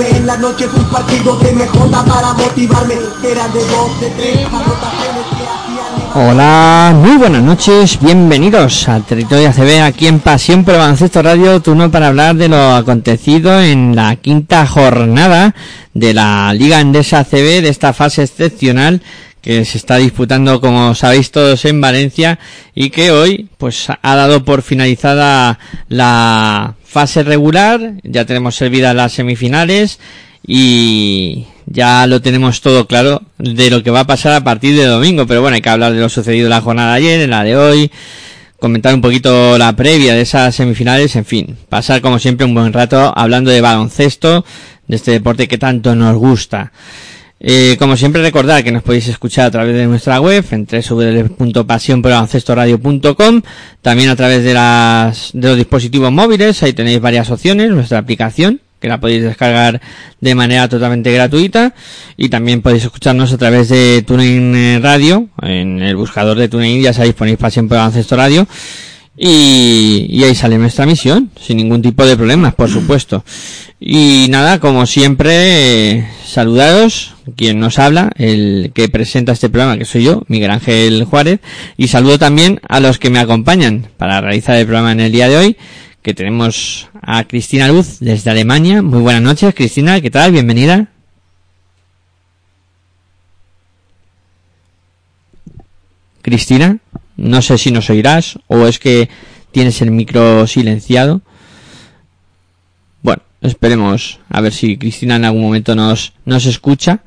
Un partido para motivarme. De que hacían Hola, muy buenas noches, bienvenidos al Territorio ACB aquí en Pasión por Baloncesto Radio, turno para hablar de lo acontecido en la quinta jornada de la Liga Endesa ACB de esta fase excepcional que se está disputando como sabéis todos en Valencia y que hoy pues ha dado por finalizada la fase regular, ya tenemos servidas las semifinales y ya lo tenemos todo claro de lo que va a pasar a partir de domingo, pero bueno, hay que hablar de lo sucedido en la jornada de ayer, en la de hoy, comentar un poquito la previa de esas semifinales, en fin, pasar como siempre un buen rato hablando de baloncesto, de este deporte que tanto nos gusta. Eh, como siempre recordar que nos podéis escuchar a través de nuestra web en www.pasionprobaloncestoradio.com también a través de las de los dispositivos móviles ahí tenéis varias opciones nuestra aplicación que la podéis descargar de manera totalmente gratuita y también podéis escucharnos a través de TuneIn Radio en el buscador de TuneIn ya sabéis ponéis Pasión por Baloncesto Radio y, ahí sale nuestra misión sin ningún tipo de problemas por supuesto y nada como siempre saludados quien nos habla, el que presenta este programa, que soy yo, Miguel Ángel Juárez, y saludo también a los que me acompañan para realizar el programa en el día de hoy, que tenemos a Cristina Luz desde Alemania. Muy buenas noches, Cristina, ¿qué tal? Bienvenida. Cristina, no sé si nos oirás o es que tienes el micro silenciado. Bueno, esperemos a ver si Cristina en algún momento nos, nos escucha.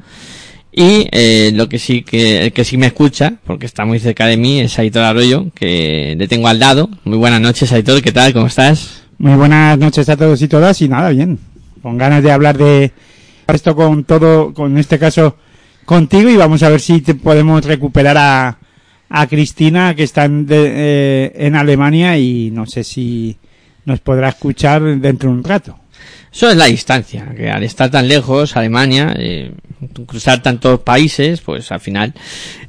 Y eh, lo que sí que, que sí me escucha, porque está muy cerca de mí, es Aitor Arroyo, que le tengo al lado. Muy buenas noches, Aitor, ¿qué tal? ¿Cómo estás? Muy buenas noches a todos y todas y nada, bien. Con ganas de hablar de esto con todo, con este caso contigo y vamos a ver si podemos recuperar a, a Cristina que está en, de- eh, en Alemania y no sé si nos podrá escuchar dentro de un rato. Eso es la distancia, que al estar tan lejos, Alemania, eh, cruzar tantos países, pues al final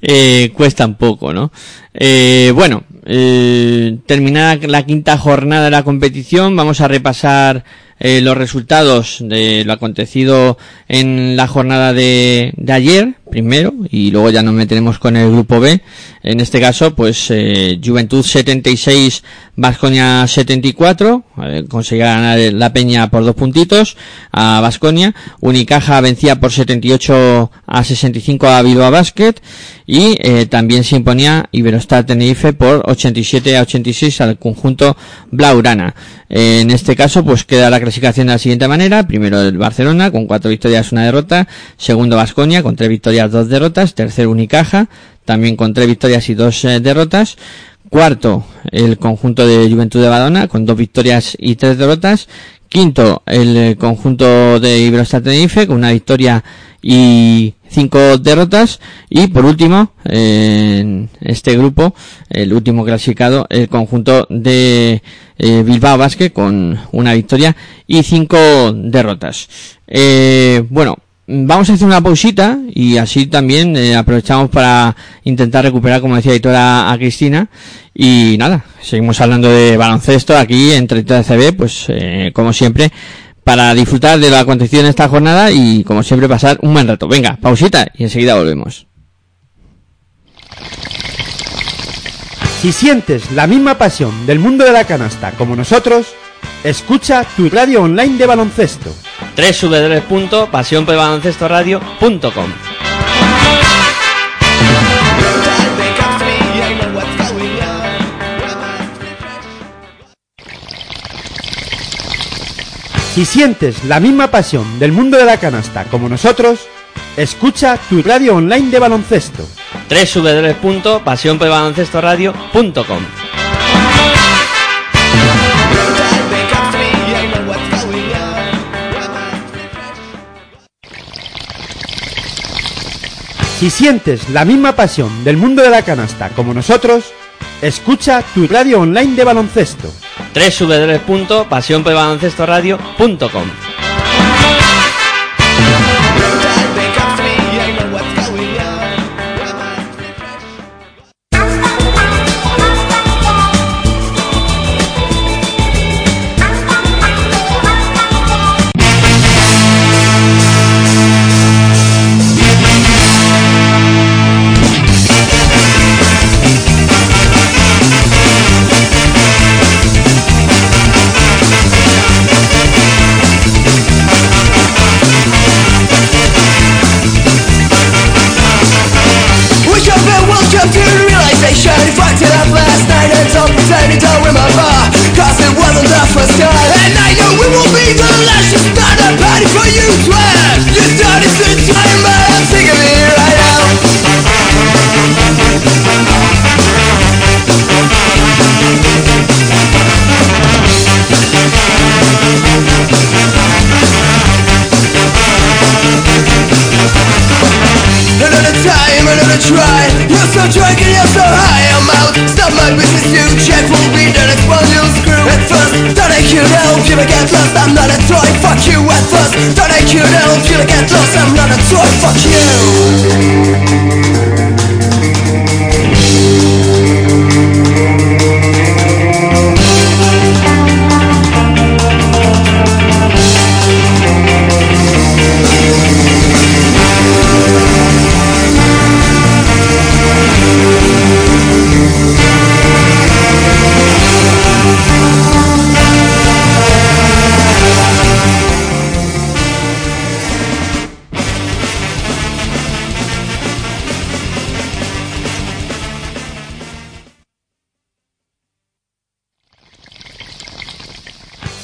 eh, cuesta un poco, ¿no? Eh, bueno, eh, terminada la quinta jornada de la competición, vamos a repasar eh, los resultados de lo acontecido en la jornada de, de ayer, primero, y luego ya nos meteremos con el grupo B. En este caso, pues eh, Juventud 76, Vasconia 74, eh, conseguía ganar la Peña por dos puntitos a Vasconia. Unicaja vencía por 78 a 65 a Bilbao Basket y eh, también se imponía Iberostar Tenerife por 87 a 86 al conjunto Blaurana. En este caso, pues queda la de la siguiente manera. Primero el Barcelona con cuatro victorias, una derrota. Segundo Vasconia con tres victorias, dos derrotas. Tercero Unicaja también con tres victorias y dos eh, derrotas. Cuarto, el conjunto de Juventud de Badona, con dos victorias y tres derrotas. Quinto, el eh, conjunto de Iberostar Tenerife, con una victoria y cinco derrotas. Y por último, en este grupo, el último clasificado, el conjunto de eh, Bilbao Basket, con una victoria y cinco derrotas. Eh, bueno, Vamos a hacer una pausita y así también eh, aprovechamos para intentar recuperar, como decía Hitora, a Cristina. Y nada, seguimos hablando de baloncesto aquí en Territorio CB, pues eh, como siempre, para disfrutar de lo acontecido en esta jornada y como siempre pasar un buen rato. Venga, pausita y enseguida volvemos. Si sientes la misma pasión del mundo de la canasta como nosotros, escucha tu radio online de baloncesto. www.pasionpelbaloncestoradio.com Si sientes la misma pasión del mundo de la canasta como nosotros, escucha tu radio online de baloncesto www.pasionpelbaloncestoradio.com Si sientes la misma pasión del mundo de la canasta como nosotros, escucha tu radio online de baloncesto. www.pasionpelbaloncestoradio.com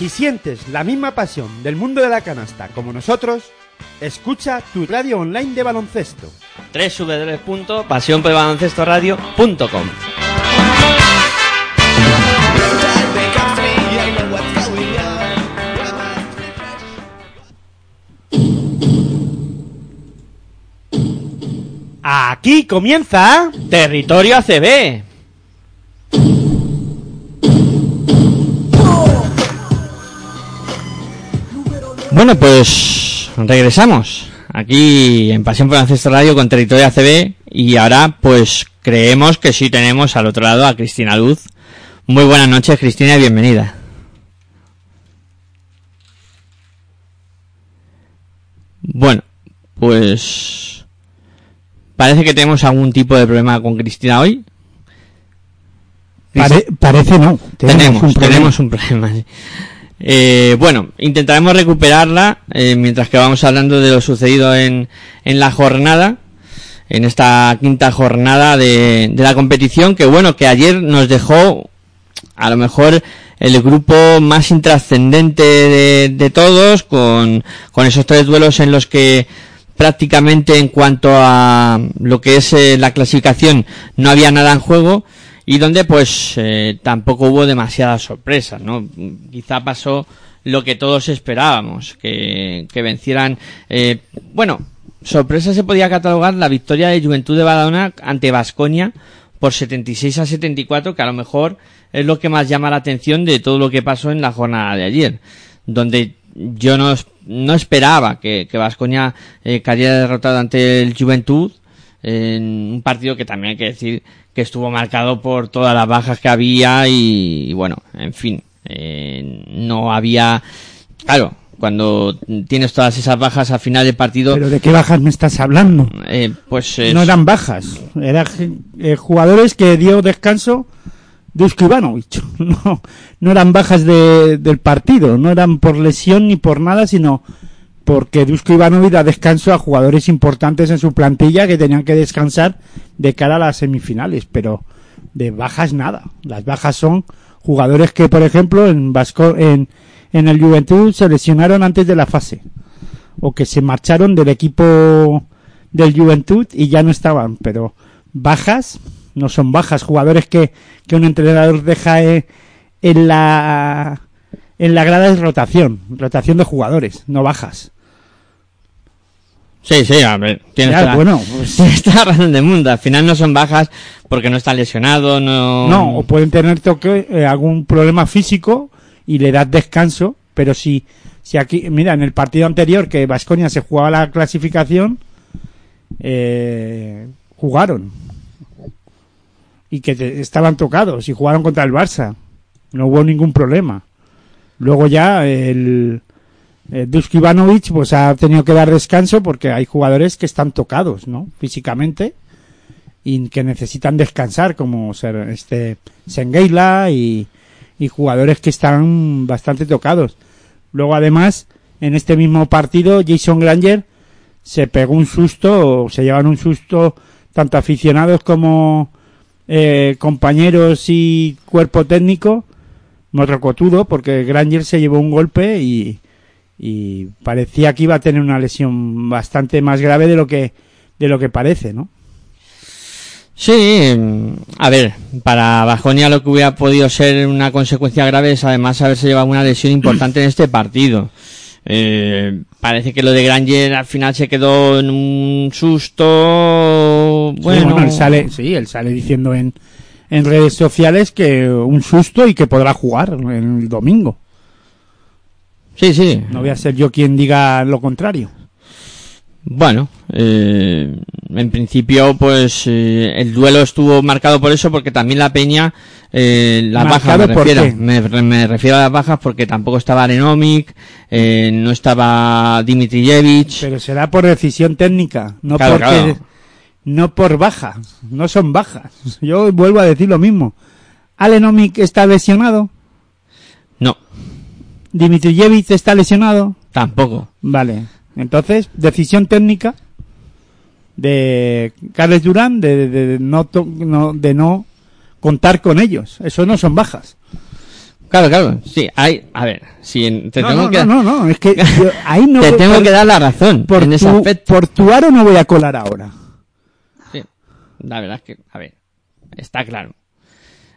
Si sientes la misma pasión del mundo de la canasta como nosotros, escucha tu radio online de baloncesto. www.pasionpelbaloncestoradio.com Aquí comienza. Territorio ACB. Bueno, pues regresamos aquí en Pasión por Ancestro Radio con Territorio ACB y ahora pues creemos que sí tenemos al otro lado a Cristina Luz. Muy buenas noches Cristina y bienvenida. Bueno, pues parece que tenemos algún tipo de problema con Cristina hoy. Pare- parece no. Tenemos, un problema. tenemos un problema. sí. Eh, bueno, intentaremos recuperarla eh, mientras que vamos hablando de lo sucedido en, en la jornada, en esta quinta jornada de, de la competición, que bueno, que ayer nos dejó a lo mejor el grupo más intrascendente de, de todos, con, con esos tres duelos en los que prácticamente en cuanto a lo que es eh, la clasificación no había nada en juego y donde pues eh, tampoco hubo demasiadas sorpresas, ¿no? Quizá pasó lo que todos esperábamos, que, que vencieran, eh, bueno, sorpresa se podía catalogar la victoria de Juventud de Badalona ante Vasconia por 76 a 74, que a lo mejor es lo que más llama la atención de todo lo que pasó en la jornada de ayer, donde yo no, no esperaba que que Vasconia eh, cayera derrotado ante el Juventud en un partido que también hay que decir que estuvo marcado por todas las bajas que había y, y bueno, en fin, eh, no había, claro, cuando tienes todas esas bajas al final del partido, Pero ¿de qué bajas me estás hablando? eh, pues es- No eran bajas. Eran eh, jugadores que dio descanso Dusko Ivanovic. No, no eran bajas de- del partido. No eran por lesión ni por nada, sino porque Dusko Ivanovic da descanso a jugadores importantes en su plantilla que tenían que descansar de cara a las semifinales. Pero de bajas nada. Las bajas son jugadores que, por ejemplo, en, Vasco, en, en el Juventud se lesionaron antes de la fase. O que se marcharon del equipo del Juventud y ya no estaban. Pero bajas no son bajas. Jugadores que, que un entrenador deja eh, en la en la grada es rotación, rotación de jugadores, no bajas. Sí, sí, a ver, tienes bueno, pues- la razón del mundo. Al final no son bajas porque no está lesionado, no... No, o pueden tener toque, eh, algún problema físico y le das descanso, pero si, si aquí, mira, en el partido anterior que Vasconia se jugaba la clasificación, eh, jugaron y que te- estaban tocados y jugaron contra el Barça, no hubo ningún problema. Luego ya el, el Dusko Ivanovic pues ha tenido que dar descanso porque hay jugadores que están tocados, ¿no? Físicamente y que necesitan descansar como ser este Sengeila y, y jugadores que están bastante tocados. Luego además en este mismo partido Jason Granger se pegó un susto, o se llevan un susto tanto aficionados como eh, compañeros y cuerpo técnico, motrocotudo, porque Granger se llevó un golpe y, y parecía que iba a tener una lesión bastante más grave de lo que de lo que parece, ¿no? Sí, mm, a ver, para Bajonia lo que hubiera podido ser una consecuencia grave es además haberse llevado una lesión importante en este partido. Eh, parece que lo de Granger al final se quedó en un susto. Sí, Bueno, él sale, sí, él sale diciendo en, en redes sociales que un susto y que podrá jugar el domingo. sí, sí. No voy a ser yo quien diga lo contrario. Bueno, eh, en principio, pues eh, el duelo estuvo marcado por eso, porque también la Peña, eh, las bajas ¿Marcado me refiero, me, me refiero a las bajas porque tampoco estaba Arenomic, eh, no estaba Dimitrijevic. Pero será por decisión técnica, no Claro, porque claro. No por baja, no son bajas. Yo vuelvo a decir lo mismo. Alenomic está lesionado, No, Dimitrijevic está lesionado, tampoco. vale. Entonces, decisión técnica de Carles Durán de, de- de no, to- no- de no contar con ellos. Eso no son bajas. Claro, claro, sí, hay, a ver, si en- te no, tengo no, que, no, no, no, es que yo ahí no te tengo por- que dar la razón por en ese tu, aspecto. por tu aro no voy a colar ahora. La verdad es que, a ver, está claro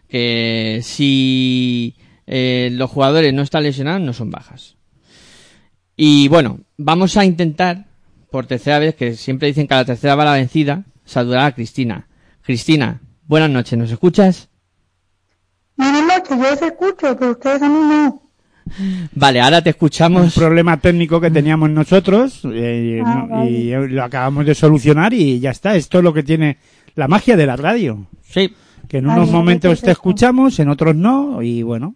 que si eh, los jugadores no están lesionados, no son bajas. Y bueno, vamos a intentar, por tercera vez, que siempre dicen que a la tercera va la vencida, saludar a Cristina. Cristina, buenas noches, ¿nos escuchas? Buenas noches, yo os escucho, pero ustedes a mí no. Vale, ahora te Un escuchamos. problema técnico que teníamos nosotros eh, Ah, no- vale. y lo acabamos de solucionar y ya está. Esto es lo que tiene la magia de la radio. Sí, Que en unos momentos te escuchamos, en otros no y bueno.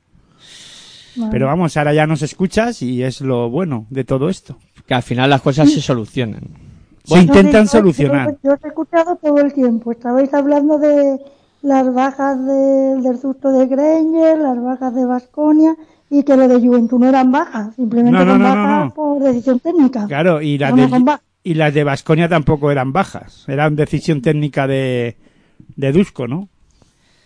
Pero vamos, ahora ya nos escuchas y es lo bueno de todo esto. que al final las cosas se solucionan. Se intentan solucionar. Yo, yo os he escuchado todo el tiempo. Estabais hablando de las bajas de- del susto de Granger, las bajas de Vasconia y que lo de Juventud no eran bajas, simplemente No, no, son no, no, bajas no. por decisión técnica. Claro, y no de. Y las de Vasconia tampoco eran bajas, eran decisión técnica de de Dusko, ¿no?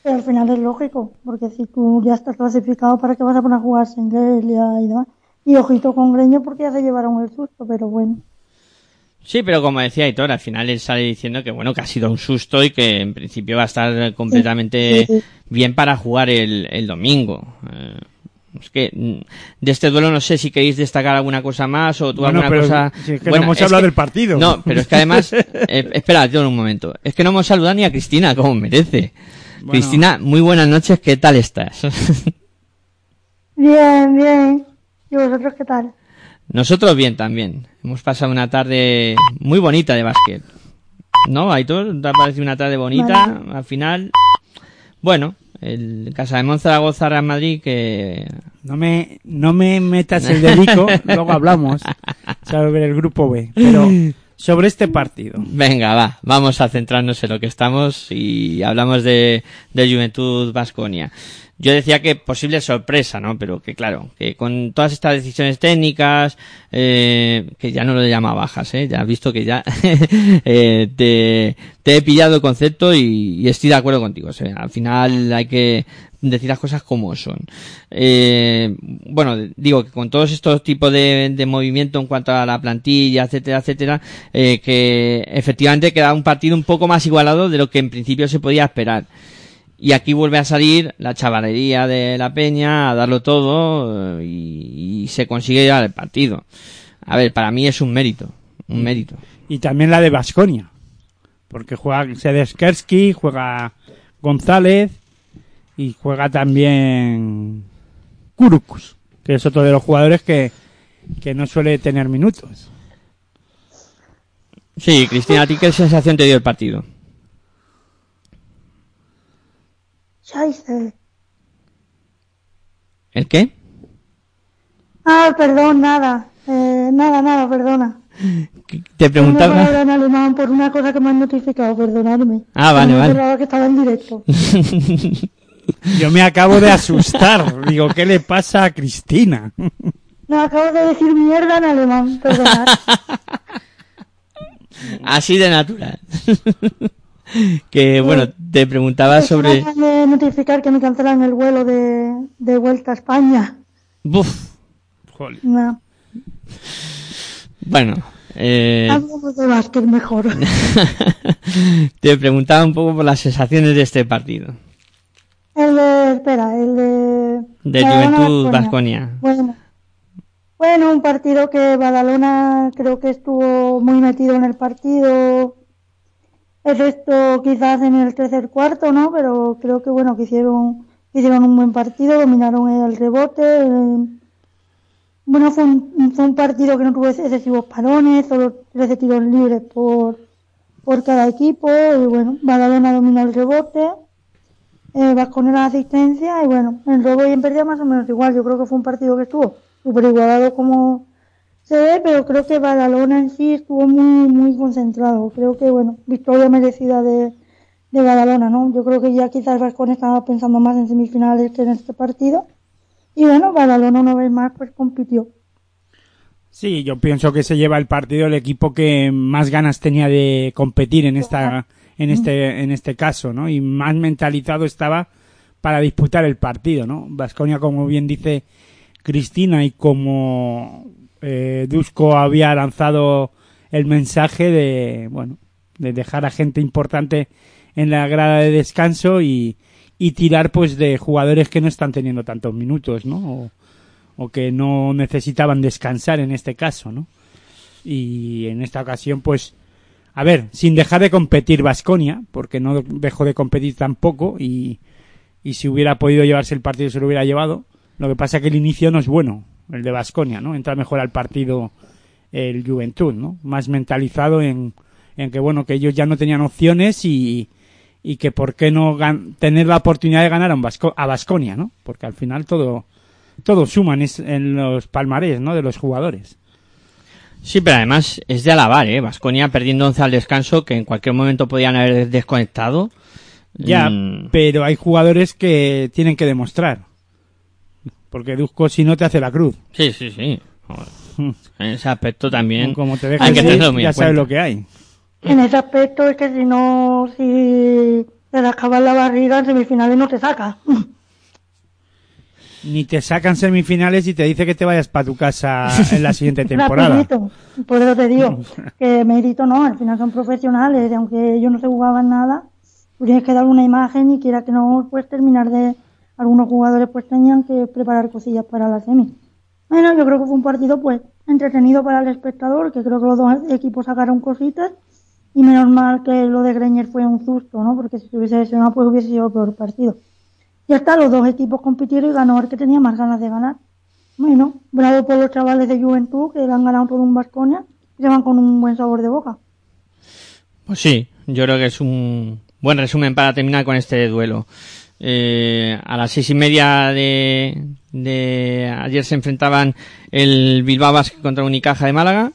Pero al final es lógico, porque si tú ya estás clasificado, ¿para qué vas a poner a jugar Sengelia y demás? Y ojito con Greño porque ya se llevaron el susto, pero bueno. Sí, pero como decía Hitor, al final él sale diciendo que bueno, que ha sido un susto y que en principio va a estar completamente Sí, sí. bien para jugar el, el domingo. Eh, es que mm, de este duelo no sé si queréis destacar alguna cosa más o tú Bueno, alguna pero cosa. si es que Bueno, no hemos es hablado que- del partido. No, pero es que además, eh, espera, tío, un momento. Es que no hemos saludado ni a Cristina como merece. Bueno. Cristina, muy buenas noches, ¿qué tal estás? Bien, bien. ¿Y vosotros qué tal? Nosotros bien también. Hemos pasado una tarde muy bonita de básquet. ¿No, Aitor? ¿Te ha parecido una tarde bonita? Al final, bueno, el Casa de Zaragoza Real Madrid que... No me, no me metas el dedico, luego hablamos sobre el grupo B. Pero sobre este partido. Venga, va, vamos a centrarnos en lo que estamos y hablamos de, de Juventud Vasconia. Yo decía que posible sorpresa, ¿no? Pero que claro, que con todas estas decisiones técnicas, eh, que ya no lo llama bajas, ¿eh? Ya has visto que ya eh, te, te he pillado el concepto y, y estoy de acuerdo contigo. O sea, al final hay que decir las cosas como son. Eh, bueno, digo que con todos estos tipos de, de movimiento en cuanto a la plantilla, etcétera, etcétera, eh, que efectivamente queda un partido un poco más igualado de lo que en principio se podía esperar. Y aquí vuelve a salir la chavalería de la peña a darlo todo eh, y, y se consigue llevar el partido. A ver, para mí es un mérito, un mérito. y también la de Basconia. Porque juega Sedeskersky, juega González y juega también Kurukus, que es otro de los jugadores que, que no suele tener minutos. Sí, Cristina, ¿a ti qué sensación te dio el partido? Scheisse. ¿El qué? Ah, perdón, nada. Eh, nada, nada, perdona. Te preguntaba... palabra en alemán por una cosa que me han notificado, perdonadme. Ah, vale, Me vale. que estaba en directo. Yo me acabo de asustar. Digo, ¿qué le pasa a Cristina? No, acabo de decir mierda en alemán, perdonad. Así de natural. que bueno, te preguntaba sobre... de notificar que me cancelan el vuelo de, de vuelta a España. Buf. No, Bueno, eh, de básquet mejor. te preguntaba un poco por las sensaciones de este partido. El de, espera, el de... De Badalona, Juventud. Vasconia. Bueno, bueno, un partido que Badalona creo que estuvo muy metido en el partido. El resto quizás en el tercer cuarto, ¿no? Pero creo que bueno, que hicieron, hicieron un buen partido, dominaron el rebote. eh, Bueno, fue un, fue un partido que no tuvo excesivos parones, solo 13 tiros libres por, por cada equipo. Y bueno, Badalona dominó el rebote. Eh, Vasconia la asistencia y bueno, en robo y en pérdida más o menos igual. Yo creo que fue un partido que estuvo súper igualado como se ve, pero creo que Badalona en sí estuvo muy, muy concentrado. Creo que, bueno, victoria merecida de, de Badalona, ¿no? Yo creo que ya quizás Vasconia estaba pensando más en semifinales que en este partido. Y bueno, Badalona una vez más pues compitió. Sí, yo pienso que se lleva el partido el equipo que más ganas tenía de competir en esta en este en este caso, ¿no? Y más mentalizado estaba para disputar el partido, ¿no? Vasconia, como bien dice Cristina y como eh, Dusko había lanzado el mensaje de bueno de dejar a gente importante en la grada de descanso y, y tirar pues de jugadores que no están teniendo tantos minutos, ¿no? O, o que no necesitaban descansar en este caso, ¿no? Y en esta ocasión, pues, a ver, sin dejar de competir Vasconia, porque no dejó de competir tampoco, y, y si hubiera podido llevarse el partido se lo hubiera llevado. Lo que pasa que el inicio no es bueno, el de Vasconia, ¿no? Entra mejor al partido el Juventud, ¿no? Más mentalizado en, en que, bueno, que ellos ya no tenían opciones y, y que por qué no gan- tener la oportunidad de ganar a un Vasco- a Vasconia, ¿no? Porque al final todo, todo suma en, es- en los palmarés, ¿no? De los jugadores. Sí, pero además es de alabar, ¿eh? Vasconia perdiendo 11 al descanso, que en cualquier momento podían haber desconectado. Ya, Mm, pero hay jugadores que tienen que demostrar. Porque Dusko si no te hace la cruz. Sí, sí, sí. Joder. En ese aspecto también Como te hay dejan que ir, tenerlo muy ya en sabes cuenta. lo que hay. En ese aspecto es que si no, si te rascabas la barriga en semifinales no te saca. Ni te sacan semifinales y te dice que te vayas para tu casa en la siguiente temporada. Rapidito. Por eso te digo que mérito no, al final son profesionales y aunque ellos no se jugaban nada, tienes que dar una imagen y quiera que no, pues terminar de... Algunos jugadores pues tenían que preparar cosillas para la semi. Bueno, yo creo que fue un partido pues entretenido para el espectador, que creo que los dos equipos sacaron cositas y menos mal que lo de Greñer fue un susto, ¿no? Porque si se hubiese lesionado pues hubiese sido peor partido. Ya está, los dos equipos compitieron y ganó el que tenía más ganas de ganar. Bueno, bravo por los chavales de Juventud que han ganado todo un Vasconia y se van con un buen sabor de boca. Pues sí, yo creo que es un buen resumen para terminar con este duelo. Eh, a las seis y media de, de ayer se enfrentaban el Bilbao Basket contra Unicaja de Málaga,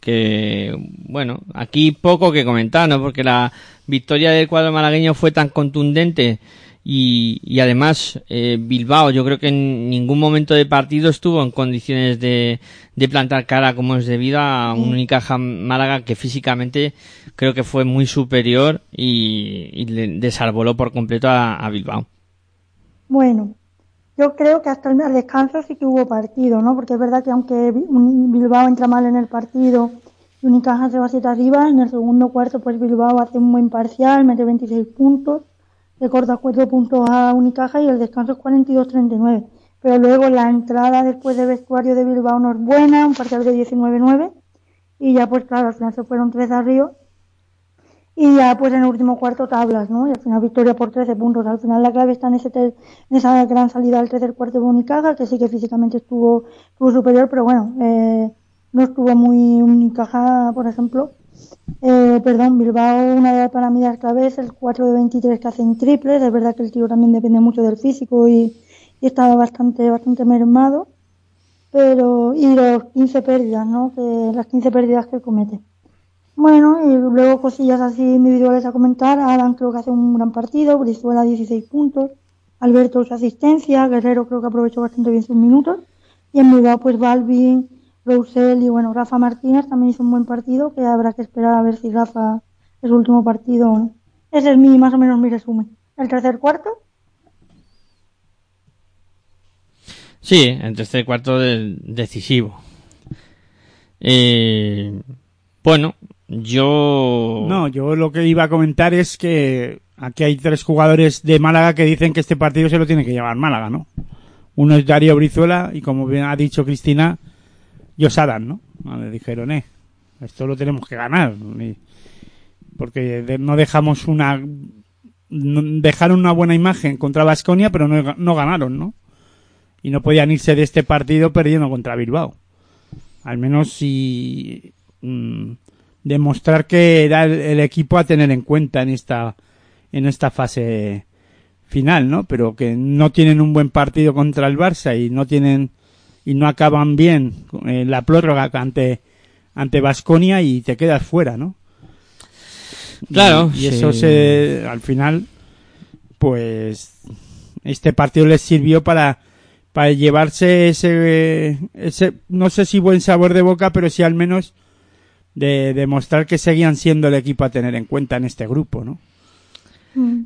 que bueno, aquí poco que comentar, ¿no? Porque la victoria del cuadro malagueño fue tan contundente y, y además eh, Bilbao yo creo que en ningún momento de partido estuvo en condiciones de, de plantar cara como es debido a un Unicaja Málaga que físicamente creo que fue muy superior y, y le desarboló por completo a, a Bilbao. Bueno, yo creo que hasta el descanso sí que hubo partido, ¿no? Porque es verdad que aunque Bi- un- Bilbao entra mal en el partido y Unicaja se va siete arriba, en el segundo cuarto pues Bilbao hace un buen parcial, mete 26 puntos, le corta 4 puntos a Unicaja y el descanso es 42-39. Pero luego la entrada después de vestuario de Bilbao no es buena, un parcial de 19-9. y ya pues claro, al final se fueron tres arriba y ya pues en el último cuarto tablas, ¿no? Y al final victoria por 13 puntos. Al final la clave está en, ese ter- en esa gran salida del tercer cuarto de Unicaja, que sí que físicamente estuvo, estuvo superior, pero bueno, eh, no estuvo muy Unicaja, por ejemplo. Eh, perdón, Bilbao, una de para mí las claves, el 4 de 23 que hacen triples. Es verdad que el tiro también depende mucho del físico y, estaba bastante, bastante mermado. Pero, y los 15 pérdidas, ¿no? Las 15 pérdidas que comete. Bueno, y luego cosillas así individuales a comentar. Adam creo que hace un gran partido, Brizuela 16 puntos, Alberto su asistencia, Guerrero creo que aprovechó bastante bien sus minutos. Y en Bilbao pues Balvin, Roussel y bueno, Rafa Martínez también hizo un buen partido, que habrá que esperar a ver si Rafa es su último partido o no. Ese es mi, más o menos mi resumen. El tercer cuarto, Sí, el tercer cuarto del decisivo. Eh, bueno, yo... No, yo lo que iba a comentar es que aquí hay tres jugadores de Málaga que dicen que este partido se lo tiene que llevar Málaga, ¿no? Uno es Darío Brizuela y como bien ha dicho Cristina, Josadan, ¿no? Ah, Le dijeron, eh, esto lo tenemos que ganar. Y- porque no dejamos una... dejaron una buena imagen contra Vasconia, pero no, no ganaron, ¿no? Y no podían irse de este partido perdiendo contra Bilbao. Al menos si... mm, demostrar que era el, el equipo a tener en cuenta en esta en esta fase final, ¿no? Pero que no tienen un buen partido contra el Barça y no tienen y no acaban bien en la prórroga ante ante Vasconia y te quedas fuera, ¿no? Claro, y, y sí. eso se al final pues este partido les sirvió para para llevarse ese ese no sé si buen sabor de boca, pero sí al menos de demostrar que seguían siendo el equipo a tener en cuenta en este grupo, ¿no? Mm.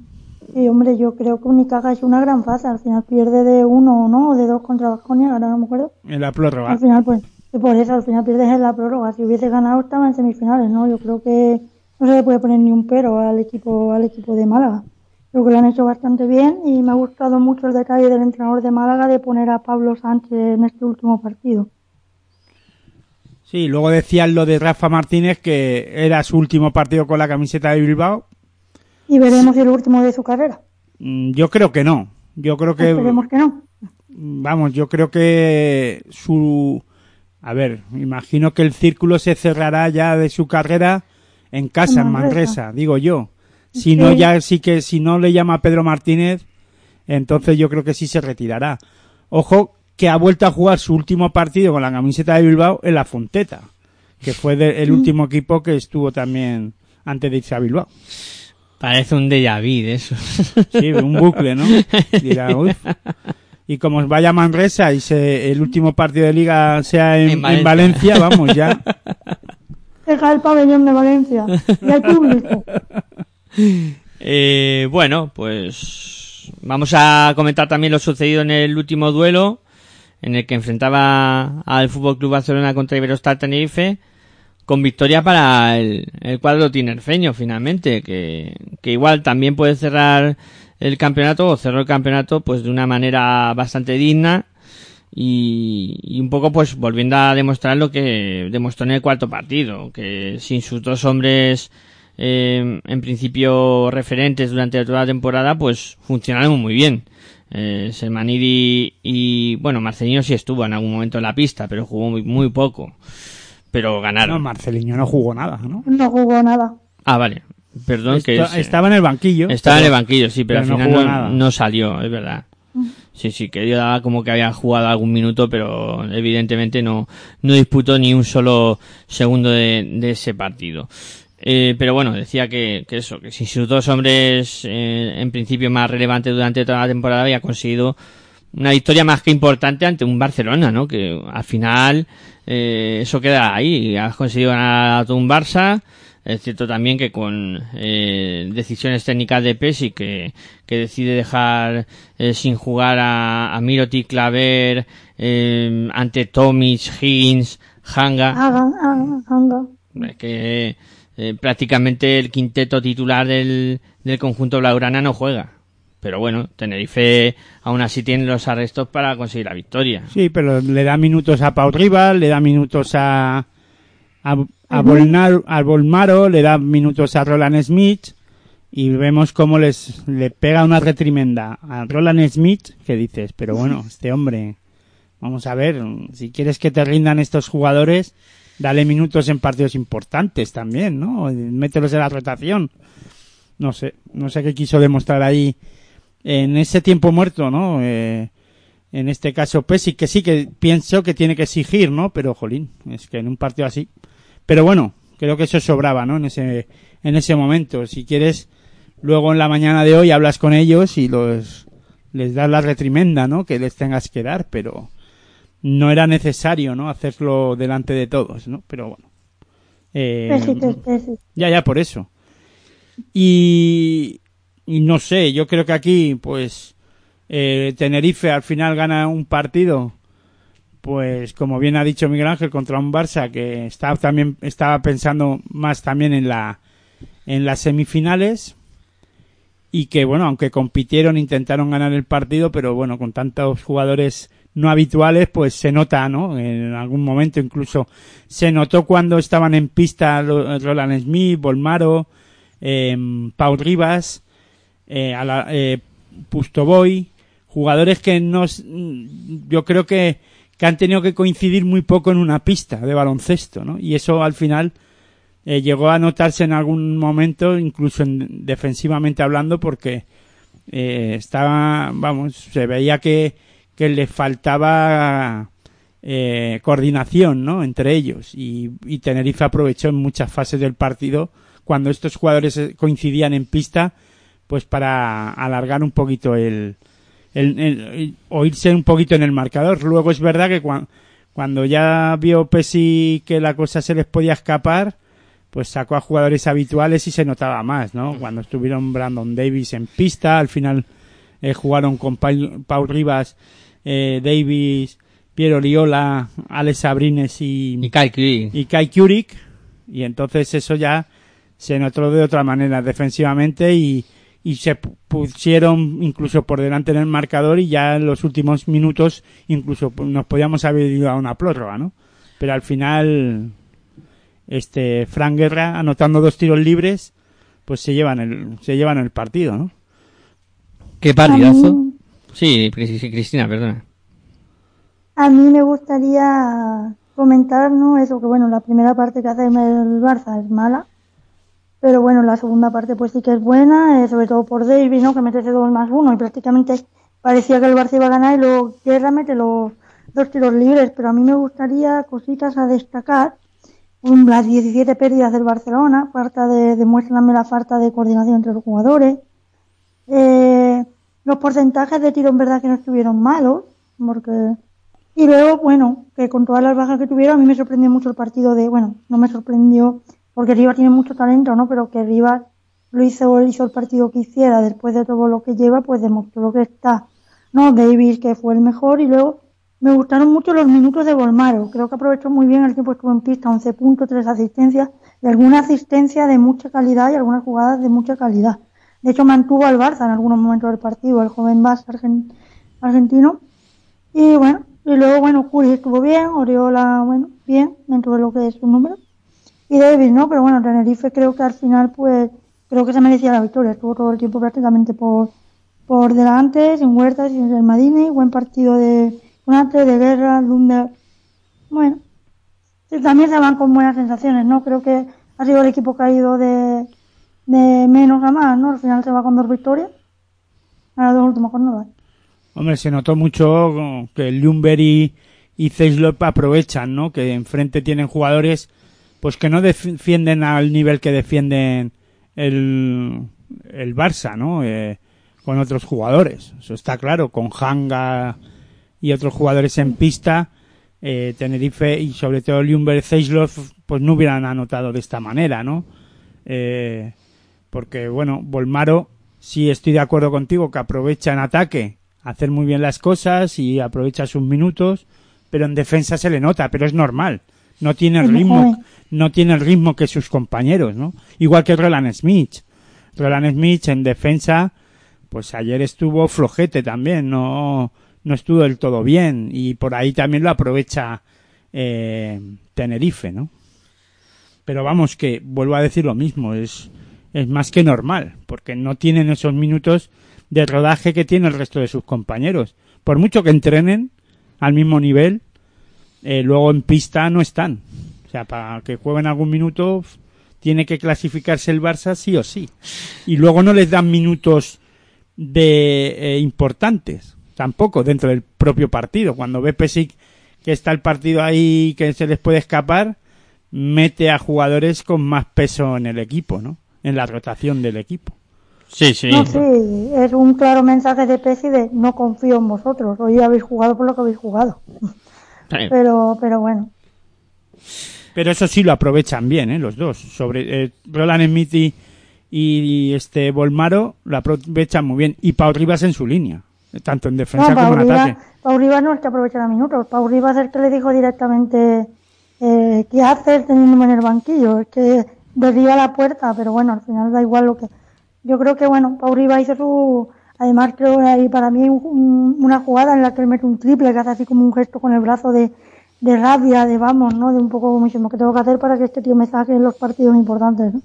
Sí, hombre, yo creo que Unicaja es una gran fase. Al final pierde de uno, ¿no? O de dos contra Vasconia, ahora no me acuerdo. En la prórroga. Al final, pues, y por eso, al final pierdes en la prórroga. Si hubiese ganado, estaba en semifinales, ¿no? Yo creo que no se le puede poner ni un pero al equipo, al equipo de Málaga. Creo que lo han hecho bastante bien y me ha gustado mucho el detalle del entrenador de Málaga de poner a Pablo Sánchez en este último partido. Sí, luego decían lo de Rafa Martínez que era su último partido con la camiseta de Bilbao. Y veremos el último de su carrera. Mm, Yo creo que no. Yo creo que Esperemos que no. vamos, yo creo que su a ver, imagino que el círculo se cerrará ya de su carrera en casa, En Manresa. Manresa, digo yo. Si no ya sí que si no le llama Pedro Martínez, entonces yo creo que sí se retirará. Ojo que ha vuelto a jugar su último partido con la camiseta de Bilbao en la Fonteta, que fue de- el último equipo que estuvo también antes de irse a Bilbao. Parece un déjà vu de eso. Sí, un bucle, ¿no? Dirá, "Uf". Y como vaya a Manresa y se, el último partido de liga sea en, En en Valencia. Valencia, vamos ya. Deja el pabellón de Valencia y al público. Eh, bueno, pues vamos a comentar también lo sucedido en el último duelo, en el que enfrentaba al Fútbol Club Barcelona contra Iberostar Tenerife, con victoria para el, el cuadro tinerfeño finalmente, que, igual también puede cerrar el campeonato o cerró el campeonato pues de una manera bastante digna y, y un poco pues volviendo a demostrar lo que demostró en el cuarto partido, que sin sus dos hombres eh, en principio referentes durante toda la temporada pues funcionaron muy bien. Eh, Sermanidi y bueno Marcelino sí estuvo en algún momento en la pista pero jugó muy, muy poco pero No, ganaron Marceliño no jugó nada, ¿no? No jugó nada. ah vale perdón que es- estaba en el banquillo. estaba en el banquillo sí pero, pero no al jugó final nada. no, no salió es verdad Sí, sí, que yo daba como que había jugado algún minuto, pero evidentemente no, no disputó ni un solo segundo de, de ese partido. Eh, pero bueno, decía que, que eso, que si sus dos hombres eh, en principio más relevantes durante toda la temporada había conseguido una victoria más que importante ante un Barcelona, ¿no? Que al final eh, eso queda ahí. Has conseguido ganar a un Barça. Es cierto también que con eh, decisiones técnicas de Pesi que, que decide dejar eh, sin jugar a, a Mirotic, Claver, eh, ante Tomic, Higgins, Hanga. Hagan, hagan. Es que eh, prácticamente el quinteto titular del, del conjunto blaugrana no juega. Pero bueno, Tenerife aún así tiene los arrestos para conseguir la victoria. Sí, pero le da minutos a Pau Rival, le da minutos a, a, a, Bolnar, a Bolmaro le da minutos a Roland Smith y vemos cómo les le pega una retrimenda a Roland Smith que dices, pero bueno, este hombre, vamos a ver, si quieres que te rindan estos jugadores, dale minutos en partidos importantes también, ¿no? Mételos en la rotación. No sé, no sé qué quiso demostrar ahí en ese tiempo muerto, ¿no? Eh, en este caso Pesi, que sí que pienso que tiene que exigir, ¿no? Pero, jolín, es que en un partido así. Pero bueno, creo que eso sobraba, ¿no? En ese, en ese momento. Si quieres, luego en la mañana de hoy hablas con ellos y los, les das la retrimenda, ¿no? Que les tengas que dar, pero no era necesario, ¿no? Hacerlo delante de todos, ¿no? Pero bueno. Eh, Besitos, Pesi. ya, ya, por eso. Y, y no sé, yo creo que aquí, pues, eh, Tenerife al final gana un partido, pues, como bien ha dicho Miguel Ángel, contra un Barça que estaba también, estaba pensando más también en la, en las semifinales y que, bueno, aunque compitieron, intentaron ganar el partido, pero bueno, con tantos jugadores no habituales, pues se nota, ¿no? En algún momento incluso se notó cuando estaban en pista Roland Smith, Bolmaro, eh, Pau Rivas, eh, a la- eh, Pustoboy, jugadores que no, yo creo que, que han tenido que coincidir muy poco en una pista de baloncesto, ¿no? Y eso al final eh, llegó a notarse en algún momento, incluso en- defensivamente hablando, porque eh, estaba, vamos, se veía que, que le faltaba coordinación, ¿no? Entre ellos y, y Tenerife aprovechó en muchas fases del partido cuando estos jugadores coincidían en pista, pues para alargar un poquito el, el, el- el- o irse un poquito en el marcador. Luego es verdad que cuan- cuando ya vio Pesi que la cosa se les podía escapar, pues sacó a jugadores habituales y se notaba más, ¿no? Cuando estuvieron Brandon Davis en pista, al final eh, jugaron con Paul, Paul Rivas, eh, Davis, Piero Oriola, Alex Sabrines y, Y Kai Curry. y Kai Kurik, y entonces eso ya se notó de otra manera defensivamente y, y se pu- pusieron incluso por delante en el marcador y ya en los últimos minutos incluso pues, nos podíamos haber ido a una prórroga, ¿no? Pero al final este Frank Guerra anotando dos tiros libres pues se llevan el se llevan el partido, ¿no? Qué mí, Sí, Cris- Cristina, perdona. a mí me gustaría comentar, ¿no? Eso que, bueno, la primera parte que hace el Barça es mala. Pero bueno, la segunda parte pues sí que es buena, eh, sobre todo por Davis, ¿no? Que mete ese 2 más 1 y prácticamente parecía que el Barça iba a ganar y luego Guerra mete los dos tiros libres. Pero a mí me gustaría cositas a destacar. Las 17 pérdidas del Barcelona, falta de, demuéstranme la falta de coordinación entre los jugadores. Eh, los porcentajes de tiro en verdad que no estuvieron malos, porque y luego, bueno, que con todas las bajas que tuvieron, a mí me sorprendió mucho el partido de, bueno, no me sorprendió porque Rivas tiene mucho talento, ¿no? Pero que Rivas lo hizo, hizo el partido que hiciera después de todo lo que lleva, pues demostró que está, ¿no? Davis, que fue el mejor, y luego me gustaron mucho los minutos de Volmaro. Creo que aprovechó muy bien el tiempo que estuvo en pista, 11 puntos, 3 asistencias, y alguna asistencia de mucha calidad y algunas jugadas de mucha calidad. De hecho, mantuvo al Barça en algunos momentos del partido, el joven Barça argen- argentino. Y bueno, y luego, bueno, Curry estuvo bien, Oriola, bueno, bien, dentro de lo que es su número. Y Davis, ¿no? Pero bueno, Tenerife creo que al final, pues, creo que se merecía la victoria. Estuvo todo el tiempo prácticamente por, por delante, sin Huertas, sin el Madini, buen partido de Conate, de Guerra, Lunder. Bueno, también se van con buenas sensaciones, ¿no? Creo que ha sido el equipo que ha ido de, de menos a más, ¿no? Al final se va con dos victorias. A las dos últimas jornadas. Hombre, se notó mucho que Lumber y, y Zeislop aprovechan, ¿no? Que enfrente tienen jugadores pues que no defienden al nivel que defienden el, el Barça, ¿no? Eh, con otros jugadores. Eso está claro. Con Hanga y otros jugadores en pista, eh, Tenerife y sobre todo Lumber Zeislov pues no hubieran anotado de esta manera, ¿no? Eh, porque, bueno, Volmaro, sí estoy de acuerdo contigo que aprovecha en ataque hacer muy bien las cosas y aprovecha sus minutos, pero en defensa se le nota, pero es normal. No tiene el ritmo, no tiene el ritmo que sus compañeros, ¿no? Igual que Roland Smith. Roland Smith en defensa, pues ayer estuvo flojete también, no, no estuvo del todo bien y por ahí también lo aprovecha eh, Tenerife, ¿no? Pero vamos, que vuelvo a decir lo mismo, es, es más que normal, porque no tienen esos minutos de rodaje que tiene el resto de sus compañeros. Por mucho que entrenen al mismo nivel, eh, luego en pista no están. O sea, para que jueguen algún minuto tiene que clasificarse el Barça sí o sí. Y luego no les dan minutos de eh, importantes, tampoco dentro del propio partido. Cuando ve Pesic que está el partido ahí que se les puede escapar, mete a jugadores con más peso en el equipo, ¿no? En la rotación del equipo. Sí, sí. No, sí, es un claro mensaje de Pesi de no confío en vosotros. Hoy habéis jugado por lo que habéis jugado. Pero, pero bueno. Pero eso sí lo aprovechan bien, ¿eh? Los dos. Sobre eh, Roland Smith y, y este Volmaro lo aprovechan muy bien. Y Pau Rivas en su línea, tanto en defensa No, como en Rivas, ataque. Pau Rivas no es que aprovechara minutos. Pau Rivas es el que le dijo directamente eh, qué haces teniéndome en el banquillo. Es que desvió a la puerta, pero bueno, al final da igual lo que... Yo creo que, bueno, Pau Rivas hizo su... Además, creo que hay para mí un- una jugada en la que él mete un triple, que hace así como un gesto con el brazo de, de rabia, de vamos, ¿no? De un poco como que tengo que hacer para que este tío me saque los partidos importantes, ¿no?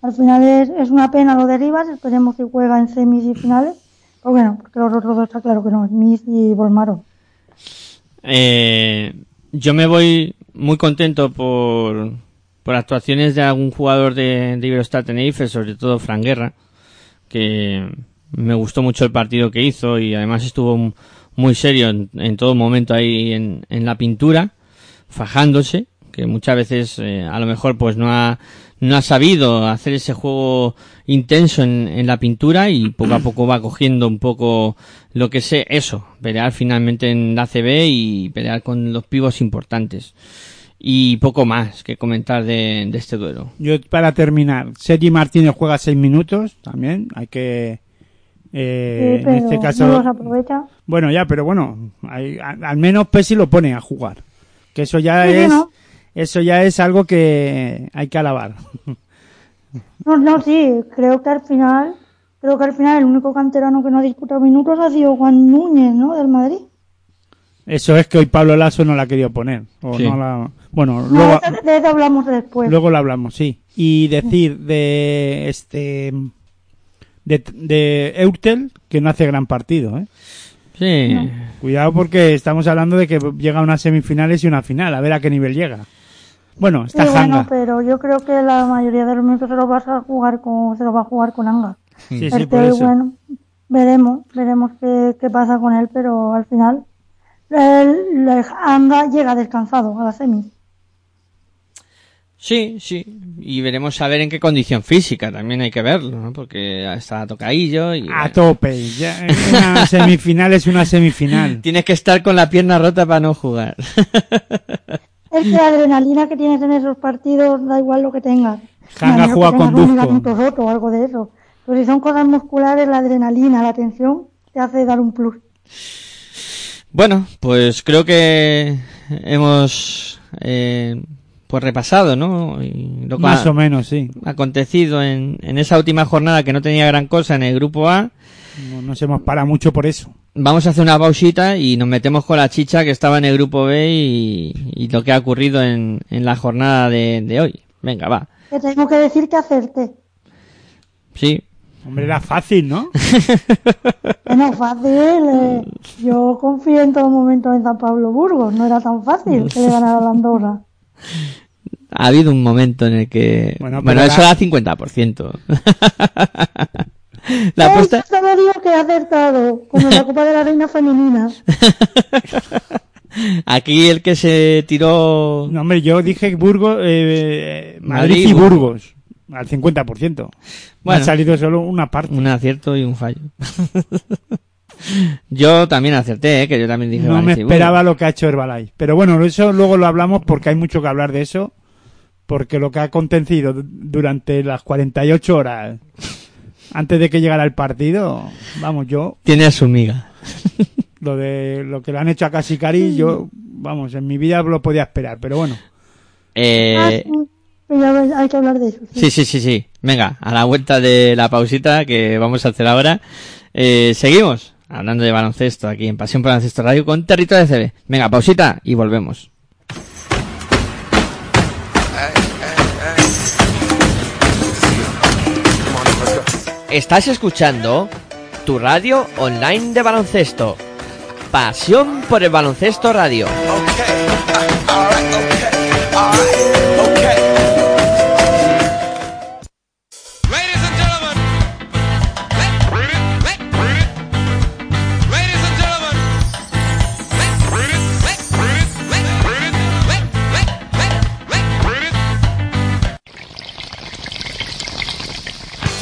Al final es, es una pena lo de Rivas, esperemos que juega en semis y finales. Pues bueno, porque los otros dos está claro que no, Smith y Volmaro. Eh, yo me voy muy contento por, por actuaciones de algún jugador de, de Iberostar Tenerife, sobre todo Fran Guerra, que me gustó mucho el partido que hizo y además estuvo muy serio en, en todo momento ahí en, en la pintura, fajándose, que muchas veces eh, a lo mejor pues no ha, no ha sabido hacer ese juego intenso en, en la pintura y poco a poco va cogiendo un poco lo que sé, eso, pelear finalmente en la ACB y pelear con los pivos importantes. Y poco más que comentar de, de este duelo. Yo, para terminar, Sergi Martínez juega seis minutos también. Hay que. Eh, Sí, pero en este no caso. los aprovecha. Bueno, ya, pero bueno, hay- al menos Pesi lo pone a jugar. Que eso ya Sí, es. ¿no? Eso ya es algo que hay que alabar. No, no, sí, creo que al final, creo que al final el único canterano que no ha disputado minutos ha sido Juan Núñez, ¿no? Del Madrid. Eso es que hoy Pablo Lasso no la ha querido poner. O Sí. no la- bueno, No, luego, de, de eso hablamos después. luego lo hablamos, sí. Y decir de este. De, de Eurtel, que no hace gran partido, ¿eh? Sí. Cuidado porque estamos hablando de que llega a unas semifinales y una final, a ver a qué nivel llega. Bueno, Sí, está bueno, Hanga. pero yo creo que la mayoría de los minutos se los vas a jugar con, se los va a jugar con Anga. Sí, sí, por eso. bueno, veremos, veremos qué, qué pasa con él, pero al final él, le- Anga llega descansado a la semi. Sí, sí. Y veremos a ver en qué condición física también hay que verlo, ¿no? Porque está tocadillo y... A tope. Ya, una semifinal es una semifinal. Tienes que estar con la pierna rota para no jugar. Es que la adrenalina que tienes en esos partidos da igual lo que tengas. Hanga A menos que juega con un ligamento roto o algo de eso. Pero si son cosas musculares, la adrenalina, la tensión, te hace dar un plus. Bueno, pues creo que hemos eh, pues repasado, ¿no? Y lo que Más ha o menos, sí. acontecido en, en esa última jornada que no tenía gran cosa en el grupo A. No nos hemos parado mucho por eso. Vamos a hacer una pausita y nos metemos con la chicha que estaba en el grupo B y, y lo que ha ocurrido en, en la jornada de, de hoy. Venga, va. Te tengo que decir que acerté. Sí. Hombre, era fácil, ¿no? Que no es fácil. eh. Yo confío en todo momento en San Pablo Burgos. No era tan fácil que le ganara a la Andorra. Ha habido un momento en el que... Bueno, Bueno, eso la- da 50%. la Eh, apuesta... yo solo digo que he acertado. Como la Copa de la Reina Femenina. Aquí el que se tiró... No, hombre, yo dije Burgos, eh, Madrid, Madrid y Burgos. Al 50%. Me Bueno. ha salido solo una parte. Un acierto y un fallo. Yo también acerté, ¿eh? que yo también dije No me esperaba lo que ha hecho Herbalife. Pero bueno, eso luego lo hablamos porque hay mucho que hablar de eso. Porque lo que ha acontecido du- durante las 48 horas antes de que llegara el partido, vamos, yo, Tiene a su miga. lo de lo que le han hecho a Casicari, yo, vamos, en mi vida lo podía esperar. Pero bueno, Eh, Ah. Pero hay que hablar de eso. sí. sí, sí, sí, sí. Venga, a la vuelta de la pausita que vamos a hacer ahora. Eh, seguimos hablando de baloncesto aquí en Pasión por Baloncesto Radio con Territorio de CB. Venga, pausita y volvemos. Estás escuchando tu radio online de baloncesto. Pasión por el baloncesto radio.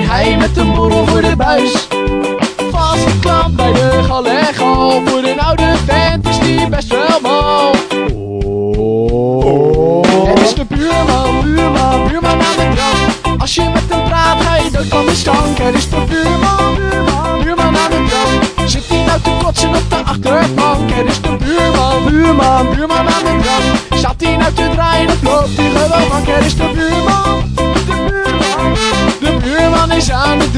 En hij met een borrel voor de buis. Vastgeklampt bij de galego. Voor een oude vent is die best wel mal. Het is de buurman, buurman, buurman aan de drank. Als je met hem praat, ga je dood van de stank. Het is de buurman, buurman, buurman aan de drank. Zit hij nou te kotsen op de achterbank? Het is de buurman, buurman, buurman aan de drank. Zat hij nou te draaien of loopt hij gewoon mank? Het is de buurman, de buurman, de buurman is aan de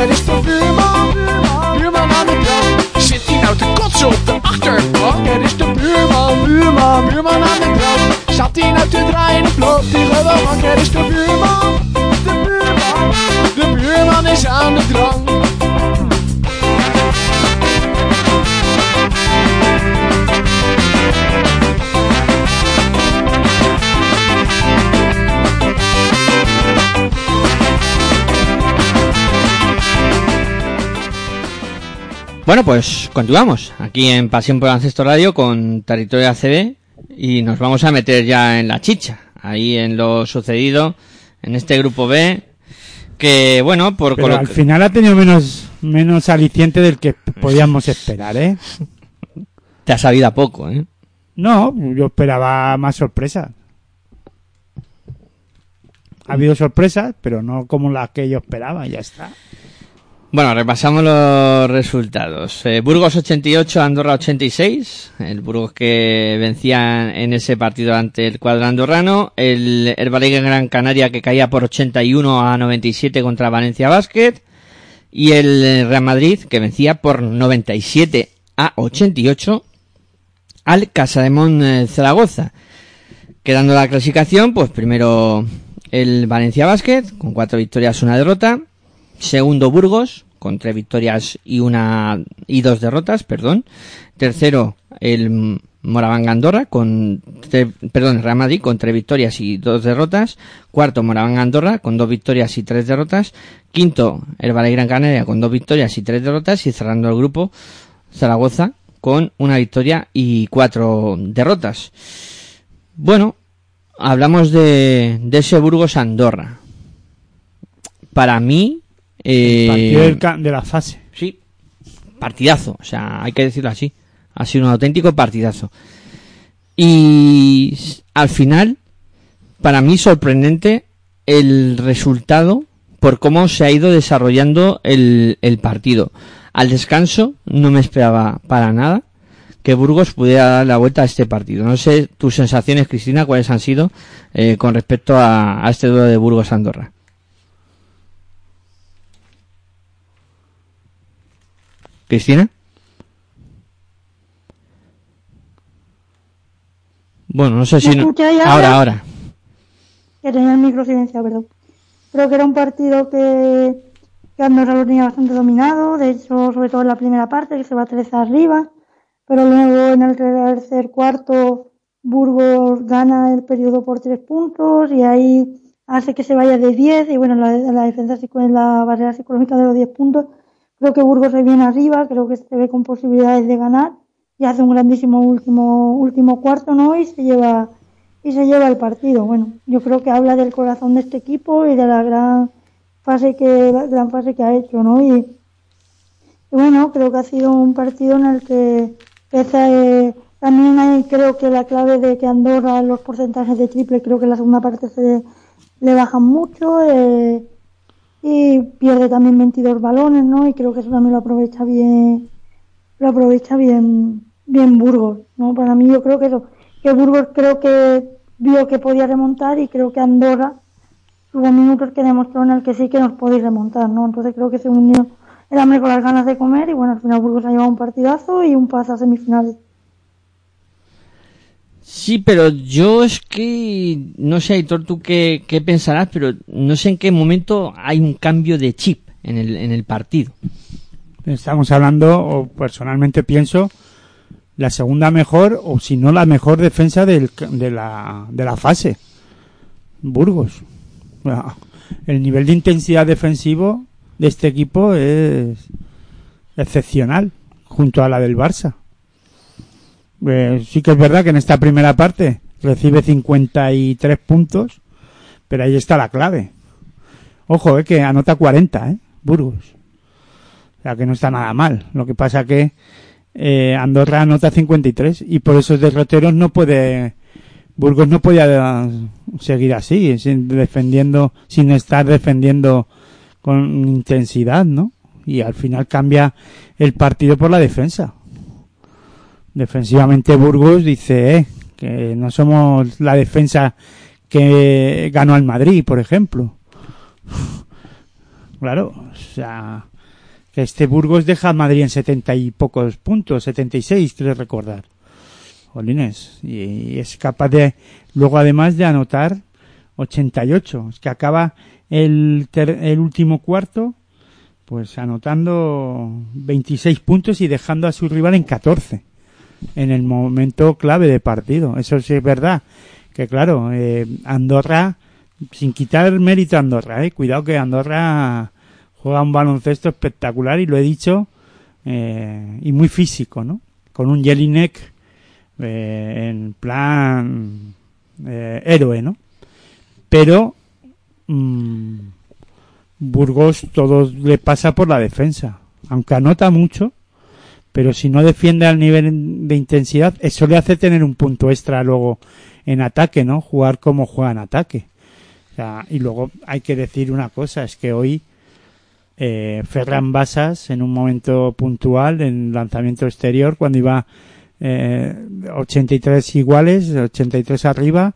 Het is de buurman, buurman, aan de drank. Zit hij nou te kotsen op de achterbank? Het is de buurman, buurman, buurman aan de drank. Zat hij nou te draaien of loopt hij gewoon? Het is de buurman, Bueno, pues continuamos aquí en Pasión por el Ancestro Radio con Territorio ACB y nos vamos a meter ya en la chicha, ahí en lo sucedido en este grupo B, que bueno, por Pero al final ha tenido menos, menos aliciente del que podíamos esperar, ¿eh? te ha sabido a poco, ¿eh? No, yo esperaba más sorpresas. Ha habido sorpresas, pero no como las que yo esperaba, ya está. Bueno, repasamos los resultados. Eh, Burgos 88, Andorra 86. El Burgos que vencía en ese partido ante el cuadro andorrano. El Herbalife Gran Canaria que caía por 81 a 97 contra Valencia Basket. Y el Real Madrid que vencía por 97 a 88 al Casademón eh, Zaragoza. Quedando la clasificación, pues primero el Valencia Basket con cuatro victorias, una derrota. Segundo Burgos con tres victorias y una y dos derrotas, perdón. Tercero el Moraván Andorra con perdón, Real Madrid con tres victorias y dos derrotas. Cuarto Moraván Andorra con dos victorias y tres derrotas. Quinto el Valle Gran Canaria con dos victorias y tres derrotas y cerrando el grupo Zaragoza con una victoria y cuatro derrotas. Bueno, hablamos de ese Burgos Andorra. Para mí, eh, Partido del ca- de la fase. sí, partidazo, o sea, hay que decirlo así. Ha sido un auténtico partidazo. Y al final, para mí sorprendente el resultado por cómo se ha ido desarrollando el, el partido. Al descanso no me esperaba para nada que Burgos pudiera dar la vuelta a este partido. No sé tus sensaciones, Cristina, cuáles han sido eh, con respecto a, a este duelo de Burgos-Andorra. Cristina. Bueno, no sé ¿Me si... no- Ahora, ahora? que tenía el micro silenciado, perdón. Creo que era un partido que, que Andorra lo tenía bastante dominado, de hecho, sobre todo en la primera parte, que se va 3 arriba, pero luego en el tercer cuarto Burgos gana el periodo por 3 puntos y ahí hace que se vaya de 10 y bueno, la, la defensa la barrera psicológica de los 10 puntos, creo que Burgos se viene arriba, creo que se ve con posibilidades de ganar y hace un grandísimo último último cuarto, ¿no? Y se lleva y se lleva el partido. Bueno, yo creo que habla del corazón de este equipo y de la gran fase que la gran fase que ha hecho, ¿no? Y, bueno, creo que ha sido un partido en el que, se- también hay, creo que la clave de que Andorra los porcentajes de triple creo que en la segunda parte se le bajan mucho eh, y pierde también 22 balones, ¿no? Y creo que eso también lo aprovecha bien lo aprovecha bien bien Burgos, ¿no? Para mí yo creo que eso, que Burgos creo que vio que podía remontar y creo que Andorra hubo minutos que demostró en el que sí que nos podéis remontar, ¿no? Entonces creo que se unió el hambre con las ganas de comer y bueno, al final Burgos ha llevado un partidazo y un paso a semifinales. Sí, pero yo es que no sé, Aitor, tú qué, qué pensarás, pero no sé en qué momento hay un cambio de chip en el, en el partido. Estamos hablando, o personalmente pienso, la segunda mejor, o si no la mejor defensa del, de, la, de la fase. Burgos. El nivel de intensidad defensivo de este equipo es excepcional, junto a la del Barça. Eh, sí que es verdad que en esta primera parte recibe 53 puntos, pero ahí está la clave. Ojo, eh, que anota 40, eh, Burgos. O sea que no está nada mal. Lo que pasa que eh, Andorra anota 53 y por esos derroteros no puede Burgos no podía eh, seguir así, sin defendiendo, sin estar defendiendo con intensidad, ¿no? Y al final cambia el partido por la defensa. Defensivamente Burgos dice eh, que no somos la defensa que ganó al Madrid, por ejemplo. Claro, o sea, que este Burgos deja al Madrid en setenta y pocos puntos, 76, quiero recordar. Jolines, y es capaz de, luego además de anotar 88, es que acaba el, ter- el último cuarto, pues anotando 26 puntos y dejando a su rival en 14, en el momento clave de partido. Eso sí es verdad, que claro, eh, Andorra, sin quitar mérito a Andorra, eh, cuidado que Andorra juega un baloncesto espectacular y lo he dicho, eh, y muy físico, ¿no? Con un Jelinek en plan héroe, ¿no? Pero mm, Burgos todo le pasa por la defensa, aunque anota mucho, pero si no defiende al nivel de intensidad, eso le hace tener un punto extra luego en ataque, ¿no? Jugar como juega en ataque. Y luego hay que decir una cosa, es que hoy eh, Ferran Basas en un momento puntual en lanzamiento exterior cuando iba eh, 83 iguales, 83 arriba,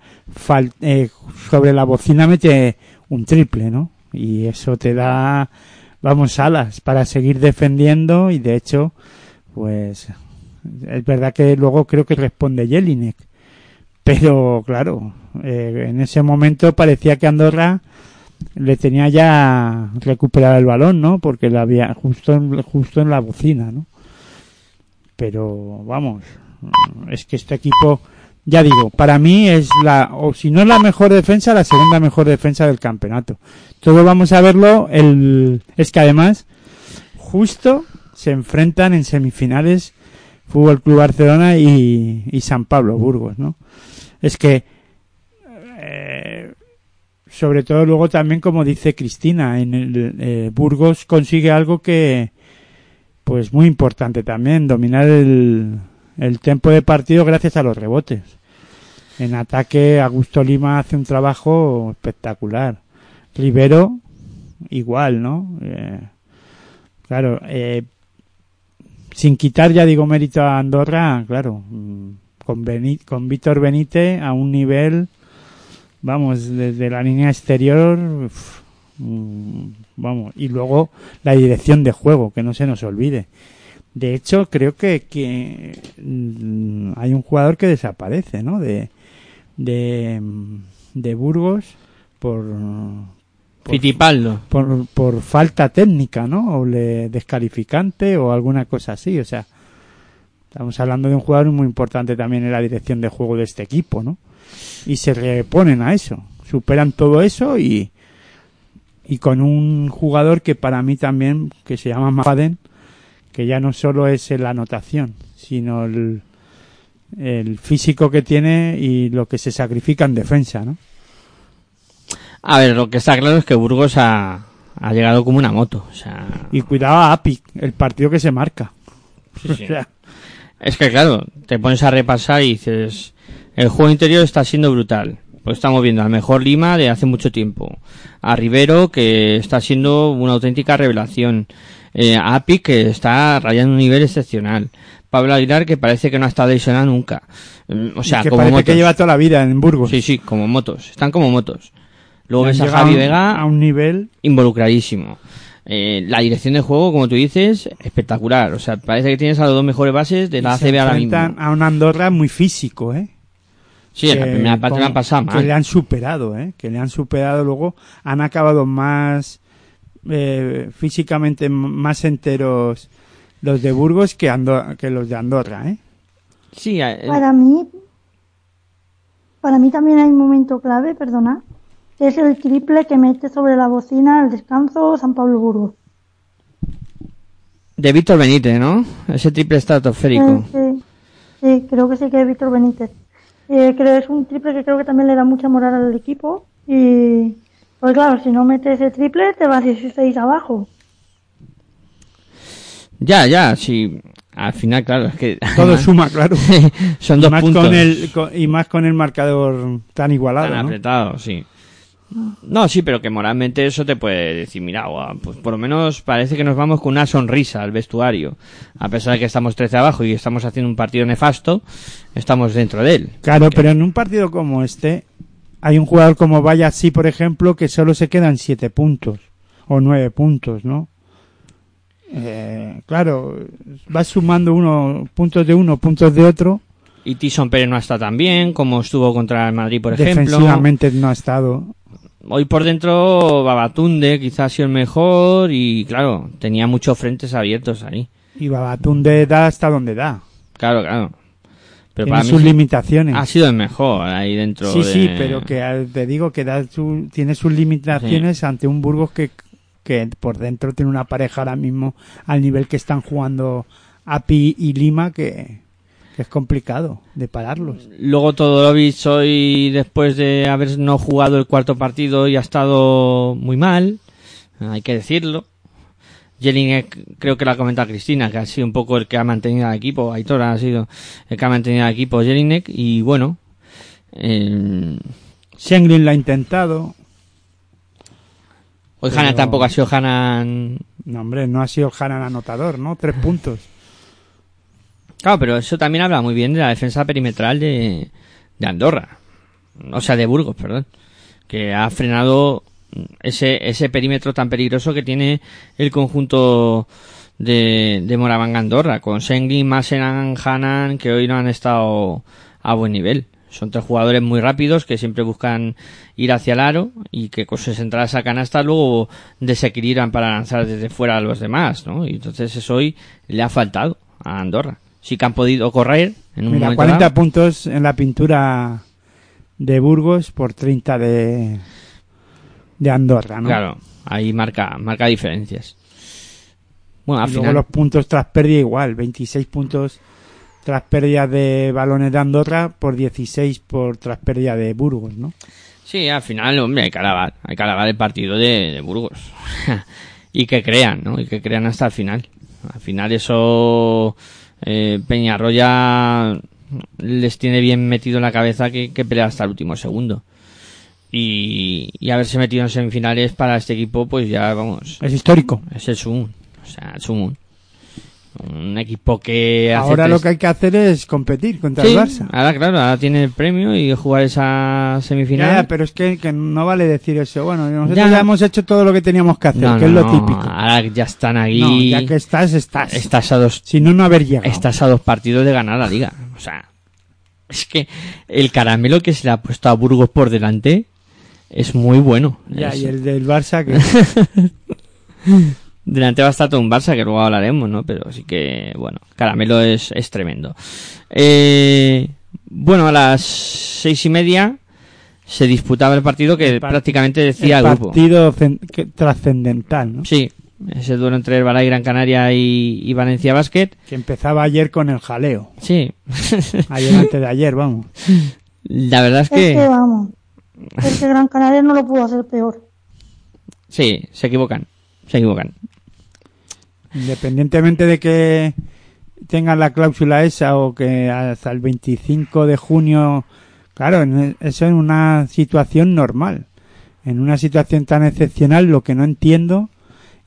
eh, sobre la bocina mete un triple, ¿no? Y eso te da, vamos, alas para seguir defendiendo y de hecho, pues, es verdad que luego creo que responde Jelinek. Pero claro, eh, en ese momento parecía que Andorra le tenía ya recuperado el balón, ¿no? Porque la había justo en, justo en la bocina, ¿no? Pero vamos, es que este equipo, ya digo, para mí es la, o si no es la mejor defensa, la segunda mejor defensa del campeonato. Todo vamos a verlo, el, es que además, justo se enfrentan en semifinales Fútbol Club Barcelona y, y San Pablo Burgos, ¿no? Es que, eh, sobre todo luego también como dice Cristina, en el eh, Burgos consigue algo que, pues muy importante también, dominar el, el tiempo de partido gracias a los rebotes. En ataque, Augusto Lima hace un trabajo espectacular. Rivero, igual, ¿no? Eh, claro, eh, sin quitar, ya digo, mérito a Andorra, claro, mm, con, Víctor Benítez a un nivel, vamos, desde la línea exterior, mm, vamos, y luego la dirección de juego, que no se nos olvide. De hecho, creo que, que mm, hay un jugador que desaparece, ¿no? De, de, de Burgos por, por, por, por falta técnica, ¿no? O le descalificante o alguna cosa así. O sea, estamos hablando de un jugador muy importante también en la dirección de juego de este equipo, ¿no? Y se reponen a eso, superan todo eso y, y con un jugador que para mí también, que se llama Mafaden, que ya no solo es la anotación, sino el, el físico que tiene y lo que se sacrifica en defensa, ¿no? A ver, lo que está claro es que Burgos ha, ha llegado como una moto. O sea, Y cuidado a Api, el partido que se marca. sí, sí. O sea, Es que claro, te pones a repasar y dices, el juego interior está siendo brutal. Pues estamos viendo al mejor Lima de hace mucho tiempo. A Rivero, que está siendo una auténtica revelación. Eh, a Api, que está rayando un nivel excepcional. Pablo Aguilar, que parece que no ha estado lesionado nunca. Mm, O sea, que como parece motos. que lleva toda la vida en Burgos. Sí, sí, como motos. Están como motos. Luego ves a Javi un- Vega a un nivel involucradísimo. Eh, la dirección de juego, como tú dices, espectacular. O sea, parece que tienes a los dos mejores bases de la y ACB ahora mismo. a un Andorra muy físico, ¿eh? Sí, en la que primera parte me han pasado Que le han superado, ¿eh? Que le han superado luego. Han acabado más eh, físicamente más enteros los de Burgos que, Ando- que los de Andorra, ¿eh? Sí, eh, Para mí, para mí también hay un momento clave, perdona, es el triple que mete sobre la bocina al descanso San Pablo Burgos. de Víctor Benítez, ¿no? Ese triple estratosférico. Sí, sí, sí, creo que sí que es Víctor Benítez. Eh, creo es un triple que creo que también le da mucha moral al equipo y pues claro, si no metes ese triple te vas 16 abajo. Ya, ya, sí. Al final, claro, es que... Todo además, suma, claro. Son y, dos más puntos con el, con- y más con el marcador tan igualado, tan ¿no? apretados, sí. No, sí, pero que moralmente eso te puede decir, mira, pues por lo menos parece que nos vamos con una sonrisa al vestuario. A pesar de que estamos 13 abajo y estamos haciendo un partido nefasto, estamos dentro de él. Claro, pero en un partido como este, hay un jugador como Vaya sí, por ejemplo, que solo se quedan siete puntos o nueve puntos, ¿no? Eh, claro, vas sumando uno, puntos de uno, puntos de otro. Y Tyson Pérez no está tan bien como estuvo contra el Madrid, por ejemplo. Defensivamente no ha estado. Hoy por dentro Babatunde quizás ha sido el mejor y claro, tenía muchos frentes abiertos ahí. Y Babatunde da hasta donde da. Claro, claro. Pero Tiene para sus limitaciones. ha sido el mejor ahí dentro Sí, de- sí, pero que eh, te digo que da su- tiene sus limitaciones ante un Burgos que, que por dentro tiene una pareja ahora mismo al nivel que están jugando Api y Lima que, que es complicado de pararlos. Luego Todorovic hoy, después de haber no jugado el cuarto partido, y ha estado muy mal, hay que decirlo. Jelinek, creo que la ha comentado Cristina, que ha sido un poco el que ha mantenido al equipo, Aitor ha sido el que ha mantenido al equipo Jelinek, y bueno, eh, Schenglin la ha intentado. hoy Pero- Hanan tampoco ha sido Hanan No, hombre, no ha sido Hanan anotador, ¿no? Tres puntos. Claro, pero eso también habla muy bien de la defensa perimetral de, Andorra. O sea, de Burgos, perdón. Que ha frenado ese, ese perímetro tan peligroso que tiene el conjunto de, de Moravanga Andorra. Con Senglin, Masenan, Hanan, que hoy no han estado a buen nivel. Son tres jugadores muy rápidos que siempre buscan ir hacia el aro y que con sus entradas a canasta luego desequilibran para lanzar desde fuera a los demás, ¿no? Y entonces eso hoy le ha faltado a Andorra. Sí que han podido correr en un Mira, momento 40 dado. puntos en la pintura de Burgos por 30 de, de Andorra, ¿no? Claro, ahí marca, marca diferencias. Bueno, al y luego final, los puntos tras pérdida igual, 26 puntos tras pérdida de balones de Andorra por 16 por tras pérdida de Burgos, ¿no? sí, al final, hombre, hay que alabar, hay que alabar el partido de, de Burgos. y que crean, ¿no? Y que crean hasta el final. Al final eso, eh, Peñarroya les tiene bien metido en la cabeza que, que pelear hasta el último segundo. Y, y haberse metido en semifinales para este equipo, pues ya, vamos, Es histórico. es el. O sea, el Sumun. Un equipo que hace Ahora lo que hay que hacer es competir contra Sí, el Barça. ahora claro, ahora tiene el premio y jugar esa semifinal. Ya, ya, pero es que, que no vale decir eso. Bueno, nosotros Ya. ya, hemos hecho todo lo que teníamos que hacer, No, que no, es lo típico. Ahora ya están. No, ya que estás, estás. Estás a dos, Si no, no haber llegado. estás a dos partidos de ganar la liga. O sea, Es que el caramelo que se le ha puesto a Burgos por delante es muy bueno. Ya, Es- y el del Barça que Delante va a estar todo un Barça, que luego hablaremos, ¿no? Pero sí que, bueno, Caramelo es, es tremendo. Eh, bueno, a las seis y media se disputaba el partido que El prácticamente decía el el grupo. partido cen- que- trascendental, ¿no? Sí, ese duelo entre el Balay Gran Canaria y, y Valencia Basket. Que empezaba ayer con el jaleo. Sí, Ayer antes de ayer, vamos. la verdad es Es que que vamos. Es que Gran Canaria no lo pudo hacer peor. sí, se equivocan, se equivocan. Independientemente de que tengan la cláusula esa o que hasta el 25 de junio, claro, en- eso en una situación normal. En una situación tan excepcional, lo que no entiendo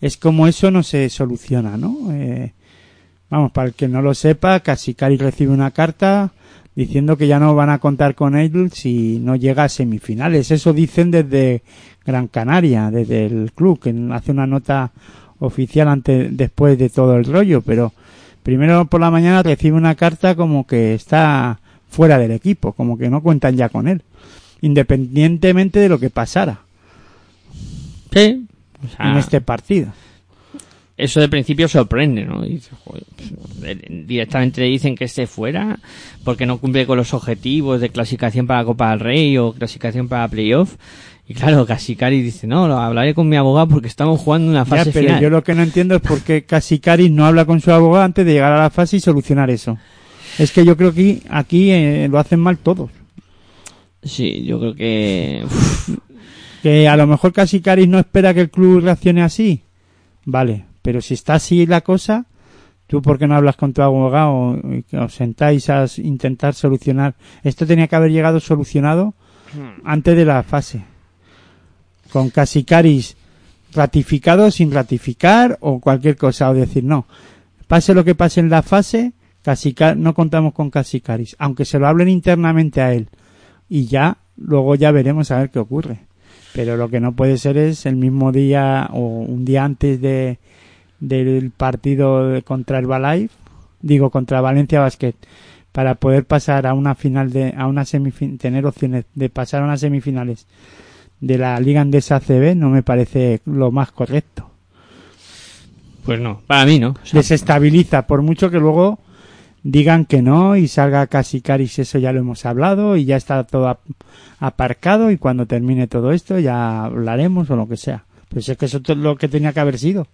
es cómo eso no se soluciona, ¿no? Eh, vamos, para el que no lo sepa, Casicari recibe una carta diciendo que ya no van a contar con él si no llega a semifinales. Eso dicen desde Gran Canaria, desde el club, que hace una nota oficial antes, después de todo el rollo, pero primero por la mañana recibe una carta como que está fuera del equipo, como que no cuentan ya con él, independientemente de lo que pasara Sí, o sea, en este partido. eso de principio sorprende, ¿no? Joder, pues, eh, directamente le dicen que esté fuera porque no cumple con los objetivos de clasificación para la Copa del Rey o clasificación para playoff. Y claro, Casicari dice, no, lo hablaré con mi abogado porque estamos jugando una Ya, fase pero final. yo lo que no entiendo es por qué Casicaris no habla con su abogado antes de llegar a la fase y solucionar eso. Es que yo creo que aquí eh, lo hacen mal todos. Sí, yo creo que... uf, Que a lo mejor Casicaris no espera que el club reaccione así. Vale, pero si está así la cosa, tú por qué no hablas con tu abogado y os sentáis a intentar solucionar. Esto tenía que haber llegado solucionado antes de la fase. Con Casicaris ratificado, sin ratificar o cualquier cosa. O decir, no, pase lo que pase en la fase, no contamos con Casicaris. Aunque se lo hablen internamente a él. Y ya, luego ya veremos a ver qué ocurre. Pero lo que no puede ser es el mismo día o un día antes de del partido contra el Balay, digo contra Valencia Basket, para poder pasar a una final de a una semifin tener opciones de pasar a unas semifinales de la Liga Andesa ACB no me parece lo más correcto. Pues no, para mí no. O sea, Desestabiliza por mucho que luego digan que no y salga casi Caris, eso ya lo hemos hablado y ya está todo ap- aparcado y cuando termine todo esto ya hablaremos o lo que sea. Pues es que eso es lo que tenía que haber sido.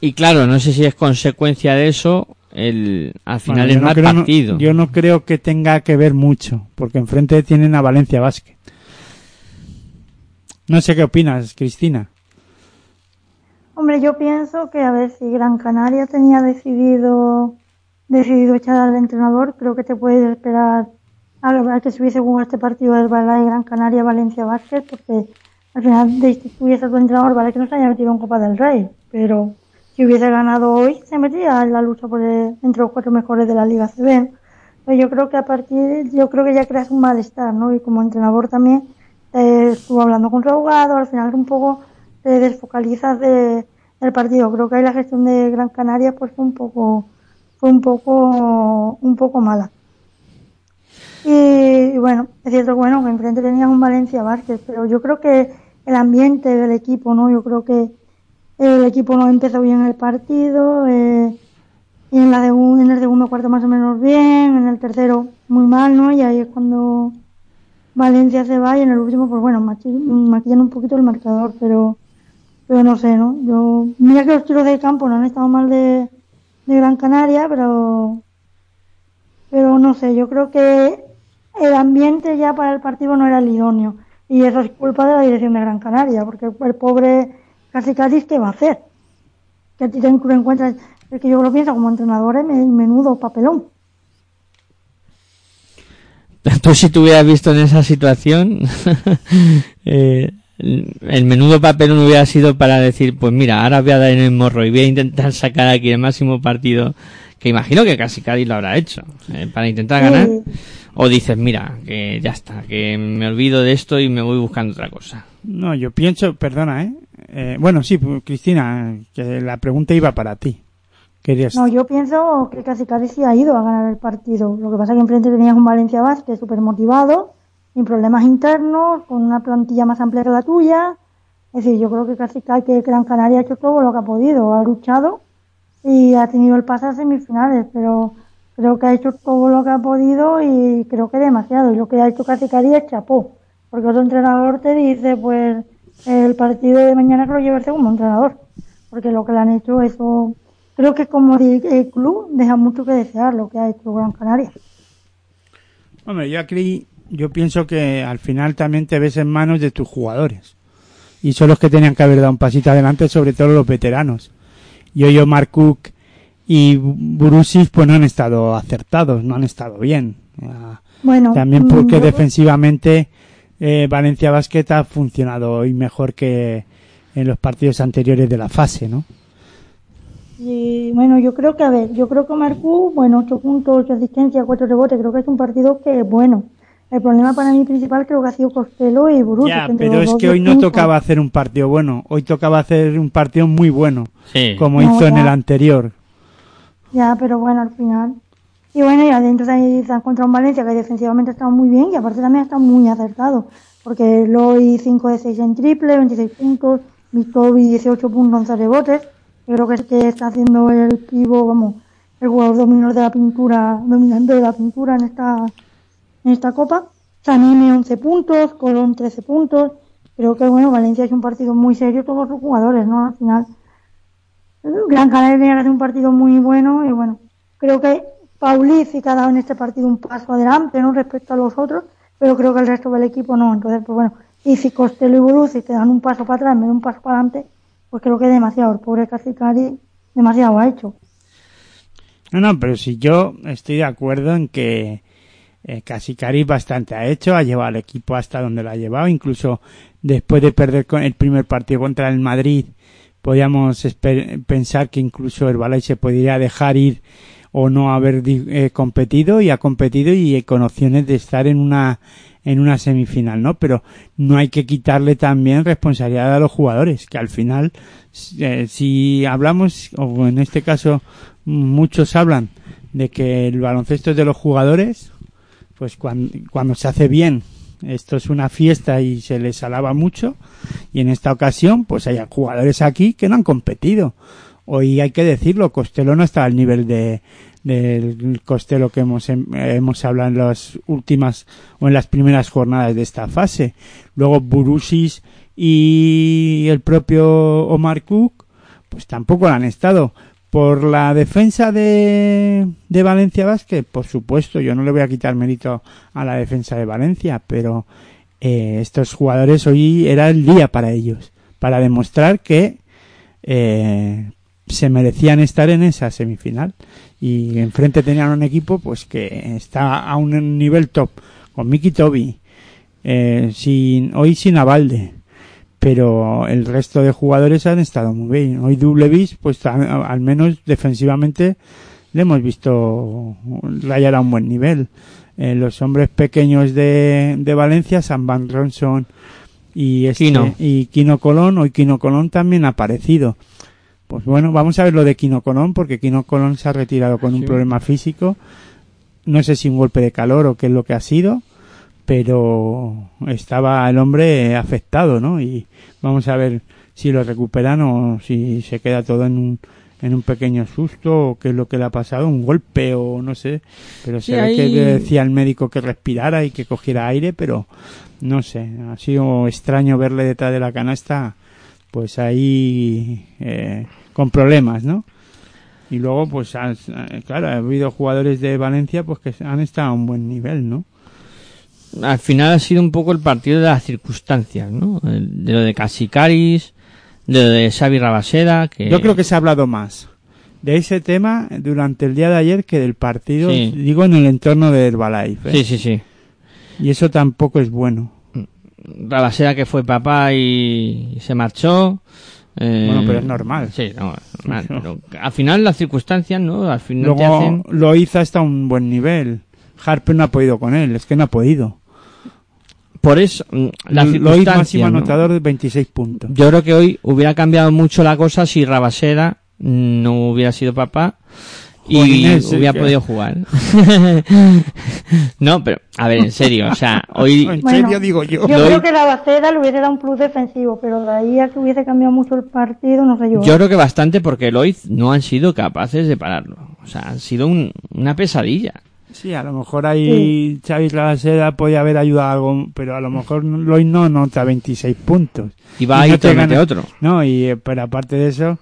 Y claro, no sé si es consecuencia de eso el al final Bueno, el yo no mal creo- no- partido. yo no creo que tenga que ver mucho, porque enfrente tienen a Valencia Basket. No sé qué opinas, Cristina. Hombre, yo pienso que a ver si Gran Canaria tenía decidido decidido echar al entrenador, creo que te puedes esperar a que se hubiese jugado este partido del Balay Gran Canaria Valencia Basket, porque al final destituyes a tu entrenador, vale que no se haya metido en Copa del Rey, pero si hubiese ganado hoy se metía en la lucha por entre los cuatro mejores de la Liga CB. Pero yo creo que a partir, yo creo que ya creas un malestar, ¿no? Y como entrenador también eh, estuvo hablando con su abogado, al final un poco te desfocalizas de, del partido. Creo que ahí la gestión de Gran Canaria pues fue un poco, fue un poco, un poco mala. Y, bueno, es cierto bueno, que enfrente tenías un Valencia Vázquez, pero yo creo que el ambiente del equipo, ¿no? Yo creo que el equipo no empezó bien el partido, eh, y en, la de en el segundo cuarto más o menos bien, en el tercero muy mal, ¿no? Y ahí es cuando Valencia se va y en el último, pues bueno, maquillan un poquito el marcador, pero pero no sé, ¿no? Yo, mira que los tiros de campo no han estado mal de, Gran Canaria, pero pero no sé, yo creo que el ambiente ya para el partido no era el idóneo. Y eso es culpa de la dirección de Gran Canaria, porque el pobre casi casi ¿qué va a hacer? Que a ti te encuentras, es que yo lo pienso como entrenador, es me- menudo papelón. Tú si te hubieras visto en esa situación, eh, el menudo papel no hubiera sido para decir, pues mira, ahora voy a dar en el morro y voy a intentar sacar aquí el máximo partido, que imagino que casi Cádiz lo habrá hecho, eh, para intentar ganar. O dices, mira, que ya está, que me olvido de esto y me voy buscando otra cosa. No, yo pienso, perdona, ¿eh? Eh, bueno, sí, pues, Cristina, que la pregunta iba para ti. No, yo pienso que casi casi sí ha ido a ganar el partido. Lo que pasa es que enfrente tenías un Valencia Basket súper motivado, sin problemas internos, con una plantilla más amplia que la tuya. Es decir, yo creo que casi casi que Gran Canaria ha hecho todo lo que ha podido, ha luchado y ha tenido el pase a semifinales, pero creo que ha hecho todo lo que ha podido y creo que demasiado. Y lo que ha hecho casi casi es chapó, porque otro entrenador te dice, pues el partido de mañana que lo lleva el segundo entrenador, porque lo que le han hecho eso creo que como el club deja mucho que desear lo que ha hecho Gran Canaria. Hombre, yo aquí, yo pienso que al final también te ves en manos de tus jugadores. Y son los que tenían que haber dado un pasito adelante, sobre todo los veteranos. Yo, yo, Mark Cook y Burusis, pues no han estado acertados, no han estado bien. Bueno, También porque yo- defensivamente eh, Valencia Basket ha funcionado hoy mejor que en los partidos anteriores de la fase, ¿no? Y bueno, yo creo que, a ver, yo creo que Marcú, bueno, 8 puntos, 8 asistencias, 4 rebotes, creo que es un partido que es bueno. El problema para mí principal creo que ha sido Costello y Burus. Ya, pero es que hoy no tocaba hacer un partido bueno, hoy tocaba hacer un partido muy bueno, Sí. como No, hizo en el anterior. Ya, pero bueno, al final. Y bueno, y adentro se han encontrado un Valencia que defensivamente ha estado muy bien y aparte también ha estado muy acertado. Porque Loy 5 de 6 en triple, 26 puntos, Mitovi 18 puntos, 11 rebotes. Creo que es que está haciendo el pivo, vamos, el jugador dominador de la pintura, dominante de la pintura en esta, en esta copa. Sanime 11 puntos, Colón 13 puntos. Creo que bueno, Valencia es un partido muy serio todos los jugadores, ¿no? Al final. Gran Canaria hacer un partido muy bueno y bueno, creo que Pauliz sí que ha dado en este partido un paso adelante, ¿no? Respecto a los otros, pero creo que el resto del equipo no. Entonces, pues bueno, y si Costello y Borussi te dan un paso para atrás, me dan un paso para adelante, pues creo que demasiado. El pobre Casicari demasiado ha hecho. No, no, pero si yo estoy de acuerdo en que eh, Casicari bastante ha hecho, ha llevado al equipo hasta donde lo ha llevado, incluso después de perder con el primer partido contra el Madrid, podíamos pensar que incluso el Balay se podría dejar ir o no haber eh, competido y ha competido y eh, con opciones de estar en una en una semifinal, ¿no? Pero no hay que quitarle también responsabilidad a los jugadores, que al final, eh, si hablamos, o en este caso muchos hablan de que el baloncesto es de los jugadores, pues cuando, cuando se hace bien, esto es una fiesta y se les alaba mucho, y en esta ocasión, pues hay jugadores aquí que no han competido. Hoy hay que decirlo, Costello no está al nivel de del Costello que hemos em- hemos hablado en las últimas o en las primeras jornadas de esta fase. Luego Burusis y el propio Omar Cook, pues tampoco lo han estado. Por la defensa de, de Valencia Basket, por supuesto, yo no le voy a quitar mérito a la defensa de Valencia, pero eh, estos jugadores hoy era el día para ellos, para demostrar que eh, se merecían estar en esa semifinal y enfrente tenían un equipo pues que está a un nivel top con Miki Toby eh, sin hoy sin Avalde pero el resto de jugadores han estado muy bien. Hoy Dublevis pues a- al menos defensivamente le hemos visto rayar a un buen nivel. Eh, los hombres pequeños de, de Valencia San Van Ronson y este, Kino. y Kino Colón hoy Kino Colón también ha aparecido pues bueno, vamos a ver lo de Kino Colón, porque Kino Colón se ha retirado con un problema físico. No sé si un golpe de calor o qué es lo que ha sido, pero estaba el hombre afectado, ¿no? Y vamos a ver si lo recuperan o si se queda todo en un, en un pequeño susto o qué es lo que le ha pasado, un golpe o no sé. Pero Sí, se ve ahí- que le decía al médico que respirara y que cogiera aire, pero no sé, ha sido extraño verle detrás de la canasta pues ahí eh, con problemas, ¿no? Y luego, pues, has- eh, claro, ha habido jugadores de Valencia pues que han estado a un buen nivel, ¿no? Al final ha sido un poco el partido de las circunstancias, ¿no? De lo de Casicaris, de lo de Xavi Rabaseda, que... Yo creo que se ha hablado más de ese tema durante el día de ayer que del partido, Sí. digo, en el entorno de Herbalife. ¿eh? Sí, sí, sí. Y eso tampoco es bueno. Rabaseda que fue papá y se marchó. Eh, Bueno, pero es normal. Sí, no, es normal. pero al final las circunstancias, ¿no? Al final te Luego hacen... Loiza está a un buen nivel. Harper no ha podido con él, es que no ha podido. Por eso, mm, la circunstancia, máximo ¿no? anotador de 26 puntos. Yo creo que hoy hubiera cambiado mucho la cosa si Rabaseda no hubiera sido papá y Jolines, hubiera podido jugar. no, pero, a ver, en serio, o sea, hoy... En Bueno, serio digo yo. Yo creo que la Baceda le hubiese dado un plus defensivo, pero de ahí a que hubiese cambiado mucho el partido, no sé yo. Yo creo que bastante porque Lloyd no han sido capaces de pararlo. O sea, han sido un- una pesadilla. Sí, a lo mejor ahí Xavi Rabaseda podía haber ayudado algo, pero a lo mejor Lois no nota 26 puntos. Y va Y ahí no y te mete otro. No, y eh, pero aparte de eso,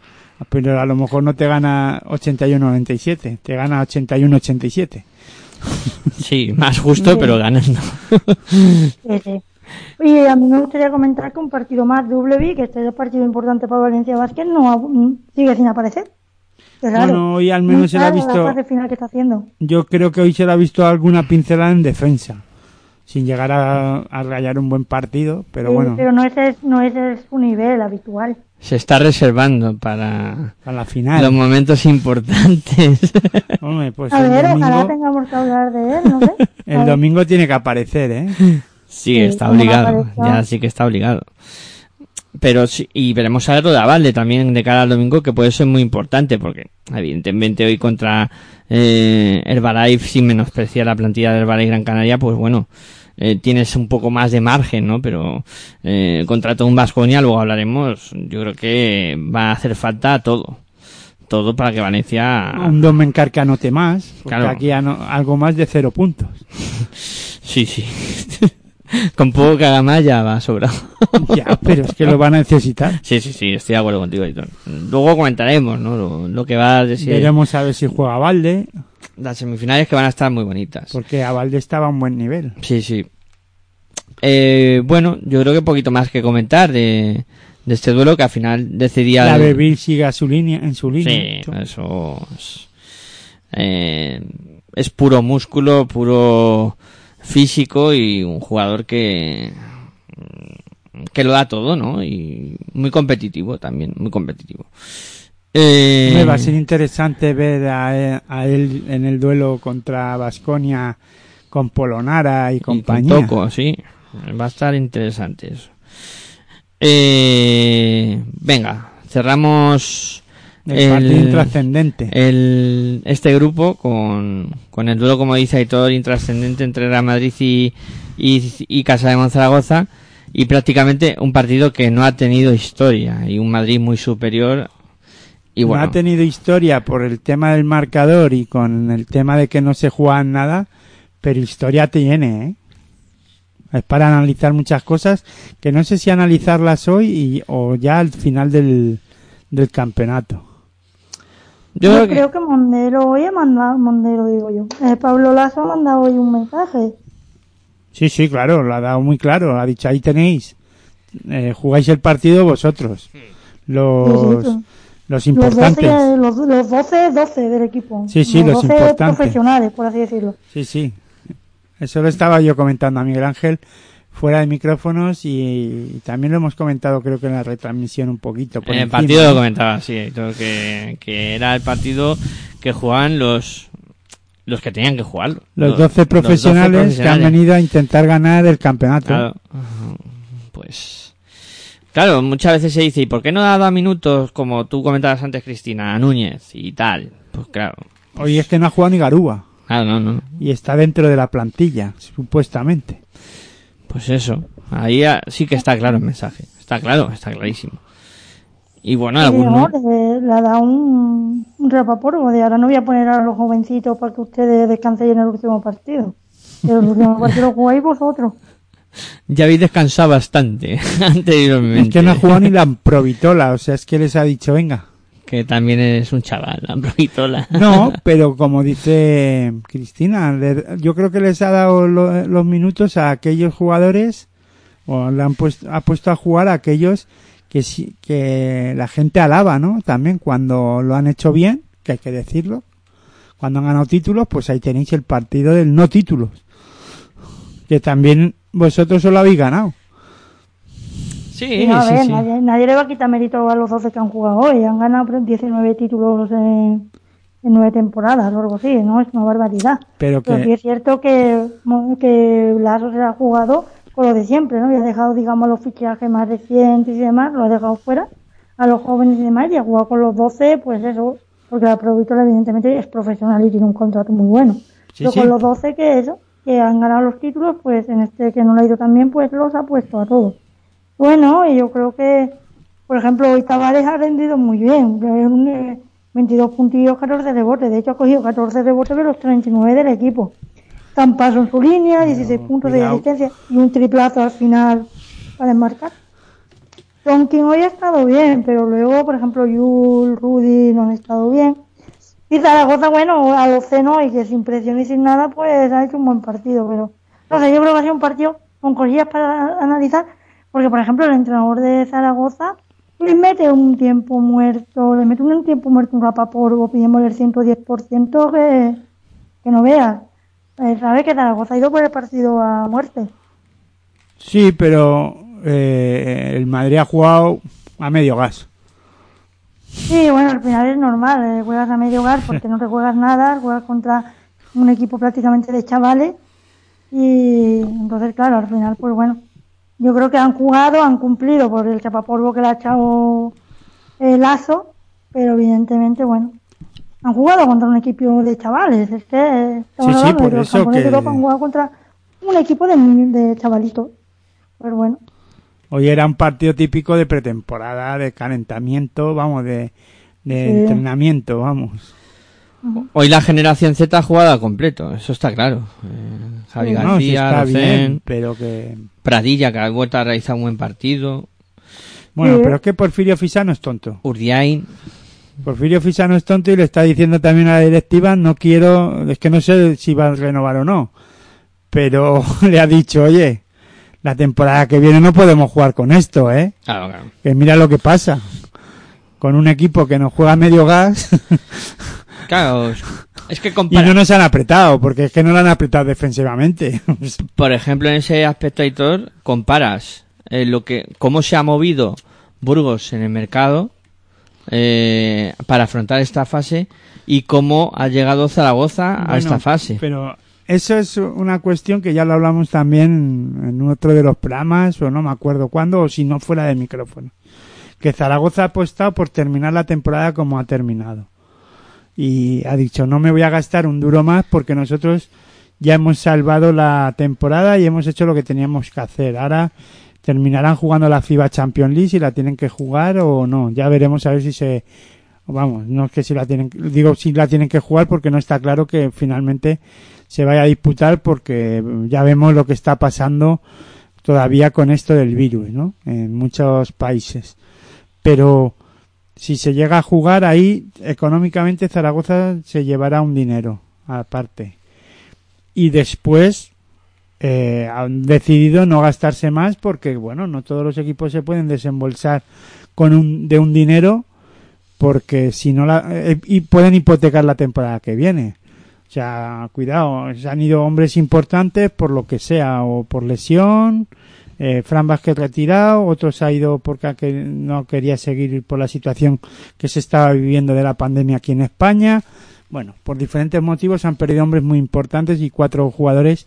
pero a lo mejor no te gana 81-97, te gana 81-87. Sí, más justo, pero ganando. Sí, sí. Y a mí me gustaría comentar que un partido más de WB, que este es el partido importante para Valencia Vázquez, no sigue sin aparecer. Raro. Bueno, hoy al menos se le ha visto- La fase final que está haciendo. Yo creo que hoy se le ha visto alguna pincelada en defensa, sin llegar a, a rayar un buen partido, pero Sí, bueno, Pero no ese, es- no ese es su nivel habitual. Se está reservando para a la final. los momentos importantes. Hombre, pues a el ver, ojalá domingo, tengamos que hablar de él, no. A el domingo tiene que aparecer, ¿eh? Sí, Sí, está obligado. Ya sí que está obligado. Pero sí, y veremos algo de Avalde también de cara al domingo, que puede ser muy importante, porque evidentemente hoy contra eh, Herbalife, sin menospreciar la plantilla de Herbalife Gran Canaria, pues bueno, eh, tienes un poco más de margen, ¿no? Pero eh, contra todo un Vasconia, luego hablaremos, yo creo que va a hacer falta todo. Todo para que Valencia... Un Domen que anote más, porque Claro. aquí ano- algo más de cero puntos. Sí, sí. Con poco que haga más ya va sobrado. ya, pero es que lo van a necesitar. Sí, sí, sí, estoy de acuerdo contigo, Aitor. Luego comentaremos, ¿no? Lo, lo que va a decir. Veremos a ver si juega Valde, Las semifinales que van a estar muy bonitas. porque a Valde estaba a un buen nivel. Sí, sí. Eh, bueno, yo creo que poquito más que comentar de, de este duelo que al final decidía. La Bevil sigue a su línea, en su línea. Sí, eso es, eh, es puro músculo, puro físico y un jugador que que lo da todo, ¿no? Y muy competitivo también, muy competitivo. Eh, va a ser interesante ver a, a él en el duelo contra Vasconia con Polonara y y con compañía. Toco, sí. Va a estar interesante eso. Eh, venga, cerramos el, intrascendente. el- este grupo con, con el duelo, como dice Aitor, intrascendente entre Real Madrid y, y, y Casa de Monzaragoza y prácticamente un partido que no ha tenido historia y un Madrid muy superior y No bueno, ha tenido historia por el tema del marcador y con el tema de que no se juega nada, pero historia tiene, ¿eh? Es para analizar muchas cosas que no sé si analizarlas hoy y, o ya al final del, del campeonato. yo Yo creo que- creo que Mondero hoy ha mandado, Mondero digo yo, eh, Pablo Lazo ha mandado hoy un mensaje. Sí, sí, claro, lo ha dado muy claro. Ha dicho, ahí tenéis, eh, jugáis el partido vosotros, los, Sí, los Los importantes. 12, los, los 12, 12 del equipo. Sí, sí, los 12 importantes. profesionales, por así decirlo. Sí, sí. Eso lo estaba yo comentando a Miguel Ángel fuera de micrófonos y, también lo hemos comentado creo que en la retransmisión un poquito. por En el encima, partido lo comentaba, sí, que, que era el partido que jugaban los los que tenían que jugarlo. Los 12 profesionales que han profesionales. venido a intentar ganar el campeonato. Claro. Pues. Claro, muchas veces se dice, ¿y por qué no ha dado minutos, como tú comentabas antes, Cristina, a Núñez y tal? Pues claro. Hoy es que no ha jugado ni Garúa Claro, no, no. y está dentro de la plantilla, supuestamente. Pues eso. Ahí ah, sí que está claro el mensaje. Está claro, está clarísimo. Y bueno, algunos. no, le, le ha dado un, un de ahora no voy a poner a los jovencitos para que ustedes descansen en el último partido. Pero el último partido lo jugáis vosotros. Ya habéis descansado bastante anteriormente. Es que no ha jugado ni la Provitola, o sea, es que les ha dicho, venga. Que también es un chaval, la Provitola. No, pero como dice Cristina, yo creo que les ha dado lo- los minutos a aquellos jugadores, o le han puesto, ha puesto a jugar a aquellos que, sí- que la gente alaba, ¿no? También cuando lo han hecho bien, que hay que decirlo, cuando han ganado títulos, pues ahí tenéis el partido del no títulos, que también vosotros os lo habéis ganado. Sí, no, a sí, ver, sí. Nadie, nadie le va a quitar mérito a los 12 que han jugado hoy. Han ganado pero, 19 títulos en, en 9 temporadas o algo así, ¿no? Es una barbaridad. Pero Pero sí que, es cierto que, que Lazo se ha jugado con lo de siempre, ¿no? Y ha dejado, digamos, los fichajes más recientes y demás, lo ha dejado fuera. a los jóvenes y demás y ha jugado con los 12, pues eso, porque la Provítola evidentemente es profesional y tiene un contrato muy bueno. Sí, Pero sí. con los 12 que eso, que han ganado los títulos, pues en este que no le ha ido tan bien, pues los ha puesto a todos. Bueno, y yo creo que, por ejemplo, hoy Tavares ha rendido muy bien. Es un, eh, 22 puntillos, 14 rebotes. De hecho, ha cogido 14 rebotes de los 39 del equipo. Campaso en su línea, 16 puntos de asistencia y un triplazo al final para enmarcar. Tonkin hoy ha estado bien, pero luego, por ejemplo, Yul, Rudy no han estado bien. Y Zaragoza, bueno, a los no y que sin presión y sin nada, pues ha hecho un buen partido, pero no sé, yo creo que ha sido un partido con cosillas para analizar, porque por ejemplo el entrenador de Zaragoza le mete un tiempo muerto, le mete un tiempo muerto un rapapolvo pidiéndole el 110% que, que no veas. Eh, sabe que Zaragoza ha ido por el partido a muerte. Sí, pero eh, el Madrid ha jugado a medio gas. Sí, bueno, al final es normal, eh, juegas a medio gas porque no te juegas nada, juegas contra un equipo prácticamente de chavales y entonces claro, al final pues bueno, yo creo que han jugado, han cumplido por el chapapolvo que le ha echado el Lazo, pero evidentemente bueno, han jugado contra un equipo de chavales, es que Sí, sí, por eso que- de Europa han jugado contra un equipo de, de chavalitos, pero bueno. Hoy era un partido típico de pretemporada, de calentamiento, vamos, de, de Sí. entrenamiento, vamos. Hoy la generación Z ha jugado a completo, eso está claro. Eh, Javi Sí. No, sí García, está bien, pero que... Pradilla, que ha vuelto a realizar un buen partido. Bueno, Sí. pero es que Porfirio Fisano es tonto. Urdiain, Porfirio Fisano es tonto y le está diciendo también a la directiva, no quiero, es que no sé si va a renovar o no, pero le ha dicho, oye, la temporada que viene no podemos jugar con esto, ¿eh? claro, claro. Que mira lo que pasa. Con un equipo que nos juega medio gas Claro, es que y compara, no nos han apretado, porque es que no lo han apretado defensivamente. por ejemplo, en ese aspecto, Aitor, comparas eh, lo que, cómo se ha movido Burgos en el mercado eh, para afrontar esta fase y cómo ha llegado Zaragoza a esta fase. Pero eso es una cuestión que ya lo hablamos también en otro de los programas, o no me acuerdo cuándo, o si no fuera de micrófono. Que Zaragoza ha apostado por terminar la temporada como ha terminado. Y ha dicho, no me voy a gastar un duro más porque nosotros ya hemos salvado la temporada y hemos hecho lo que teníamos que hacer. Ahora terminarán jugando la FIBA Champions League si la tienen que jugar o no. Ya veremos a ver si se vamos, no es que si la tienen, digo si la tienen que jugar porque no está claro que finalmente se vaya a disputar porque ya vemos lo que está pasando todavía con esto del virus, ¿no? En muchos países. Pero si se llega a jugar ahí, económicamente Zaragoza se llevará un dinero aparte. Y después eh, han decidido no gastarse más porque, bueno, no todos los equipos se pueden desembolsar con un, de un dinero porque si no la, eh, y pueden hipotecar la temporada que viene. O sea, cuidado, se han ido hombres importantes por lo que sea, o por lesión, eh, Fran Vázquez retirado, otros ha ido porque que no quería seguir por la situación que se estaba viviendo de la pandemia aquí en España. Bueno, por diferentes motivos han perdido hombres muy importantes y cuatro jugadores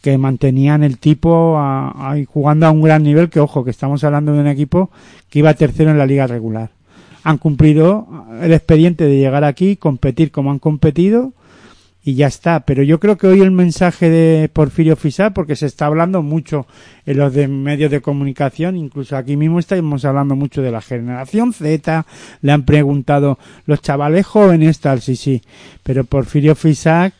que mantenían el tipo a- a- jugando a un gran nivel, que ojo, que estamos hablando de un equipo que iba tercero en la liga regular. Han cumplido el expediente de llegar aquí, competir como han competido y ya está. Pero yo creo que hoy el mensaje de Porfirio Fisá, porque se está hablando mucho en los de medios de comunicación, incluso aquí mismo estamos hablando mucho de la generación Z, le han preguntado los chavales jóvenes, tal, sí, sí. Pero Porfirio Fisac,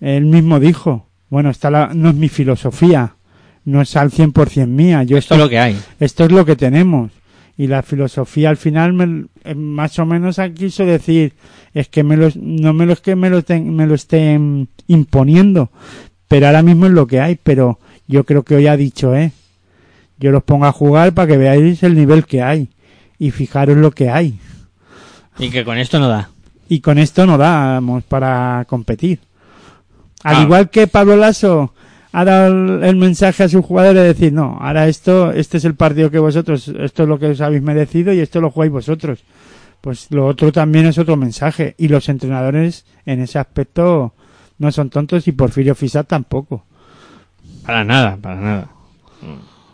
él mismo dijo, bueno, esta la- no es mi filosofía, no es al 100% mía. Yo Esto es lo que hay. esto es lo que tenemos. Y la filosofía al final me- eh, más o menos quiso decir es que me lo, no me lo es que me lo, ten- me lo estén imponiendo, pero ahora mismo es lo que hay. Pero yo creo que hoy ha dicho, eh, yo los pongo a jugar para que veáis el nivel que hay y fijaros lo que hay. Y que con esto no da. Y con esto no damos para competir. Al Claro. igual que Pablo Lasso ha dado el, el mensaje a sus jugadores de decir, no, ahora esto, este es el partido que vosotros, esto es lo que os habéis merecido y esto lo jugáis vosotros. Pues lo otro también es otro mensaje. Y los entrenadores en ese aspecto no son tontos y Porfirio Fisat tampoco. Para nada, para nada.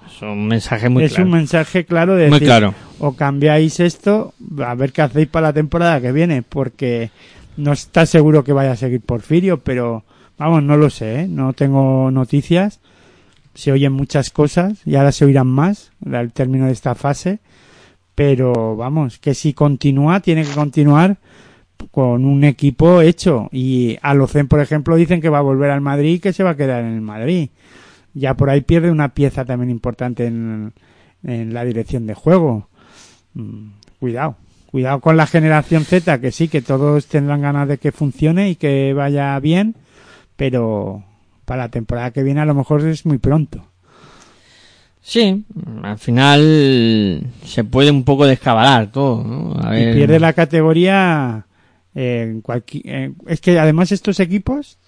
Es un mensaje muy es claro. un mensaje claro de Muy decir, claro. o cambiáis esto, a ver qué hacéis para la temporada que viene, porque no está seguro que vaya a seguir Porfirio, pero vamos, no lo sé, ¿eh? no tengo noticias, se oyen muchas cosas y ahora se oirán más al término de esta fase, pero vamos, que si continúa, tiene que continuar con un equipo hecho y Alocen, por ejemplo, dicen que va a volver al Madrid y que se va a quedar en el Madrid. Ya por ahí pierde una pieza también importante en, en la dirección de juego. Mm, Cuidado, cuidado con la generación Z, que sí, que todos tendrán ganas de que funcione y que vaya bien, pero para la temporada que viene a lo mejor es muy pronto. Sí, al final se puede un poco descabalar todo, ¿no? A Y pierde la categoría en cualquier... en- es que además estos equipos,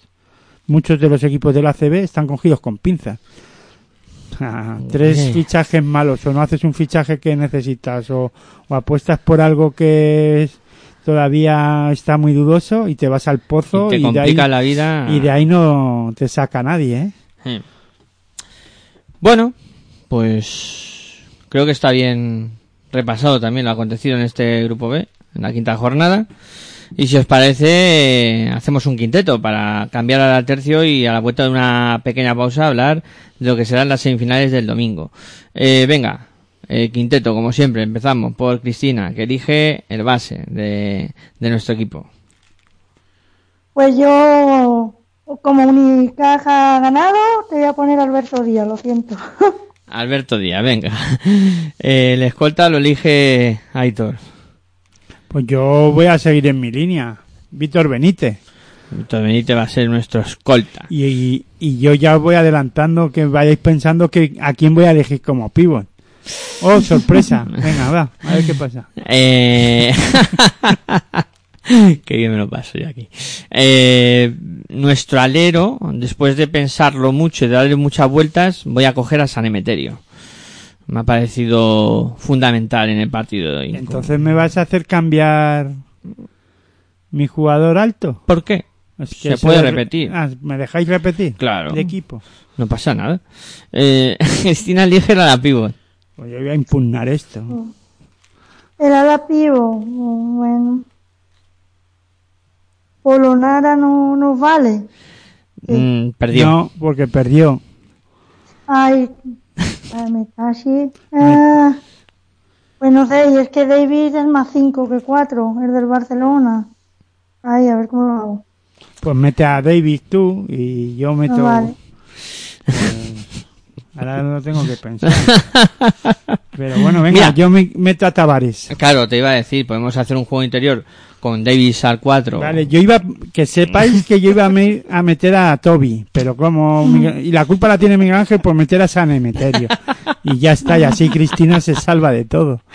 muchos de los equipos del ACB están cogidos con pinzas. Ah, tres fichajes malos, o no haces un fichaje que necesitas, o, o apuestas por algo que es- todavía está muy dudoso y te vas al pozo y te y, de ahí, complica la vida. y de ahí no te saca nadie, ¿eh? Bueno, pues creo que está bien repasado también lo acontecido en este grupo B, en la quinta jornada. Y si os parece, hacemos un quinteto para cambiar al tercio y a la vuelta de una pequeña pausa hablar de lo que serán las semifinales del domingo. Eh, venga, eh, quinteto, como siempre, empezamos por Cristina, que elige el base de, de nuestro equipo. Pues yo, como Unicaja ha ganado, te voy a poner Alberto Díaz, lo siento. Alberto Díaz, venga. Eh, el escolta lo elige Aitor. Pues yo voy a seguir en mi línea. Víctor Benítez. Víctor Benítez va a ser nuestro escolta. Y, y, y yo ya os voy adelantando que vayáis pensando que a quién voy a elegir como pivot. Oh, sorpresa. Venga, va, a ver qué pasa. Eh... Qué bien me lo paso yo aquí. Eh, nuestro alero, después de pensarlo mucho y de darle muchas vueltas, voy a coger a San Emeterio. Me ha parecido fundamental en el partido de hoy. Entonces me vas a hacer cambiar mi jugador alto. ¿Por qué? Es Se puede repetir. Ah, ¿Me dejáis repetir? Claro. De equipo. No pasa nada. Eh, Cristina elige a la pivot. Pues yo voy a impugnar esto. El ala pivo, bueno. Polonara no nos vale. Mm, perdió. No, porque perdió. Ay, ay, me casi. Ah, pues no sé, y es que David es más 5 que 4, es del Barcelona. Ay, a ver cómo lo hago. Pues mete a David tú y yo meto... No vale. Ahora no tengo que pensar. Pero bueno, venga, Mira. yo me meto a Tavares. Claro, te iba a decir, podemos hacer un juego interior con Davis al 4. Vale, yo iba, que sepáis que yo iba a, me- a meter a Toby, pero como, y la culpa la tiene Miguel Ángel por meter a San Emeterio. Y ya está, y así Cristina se salva de todo.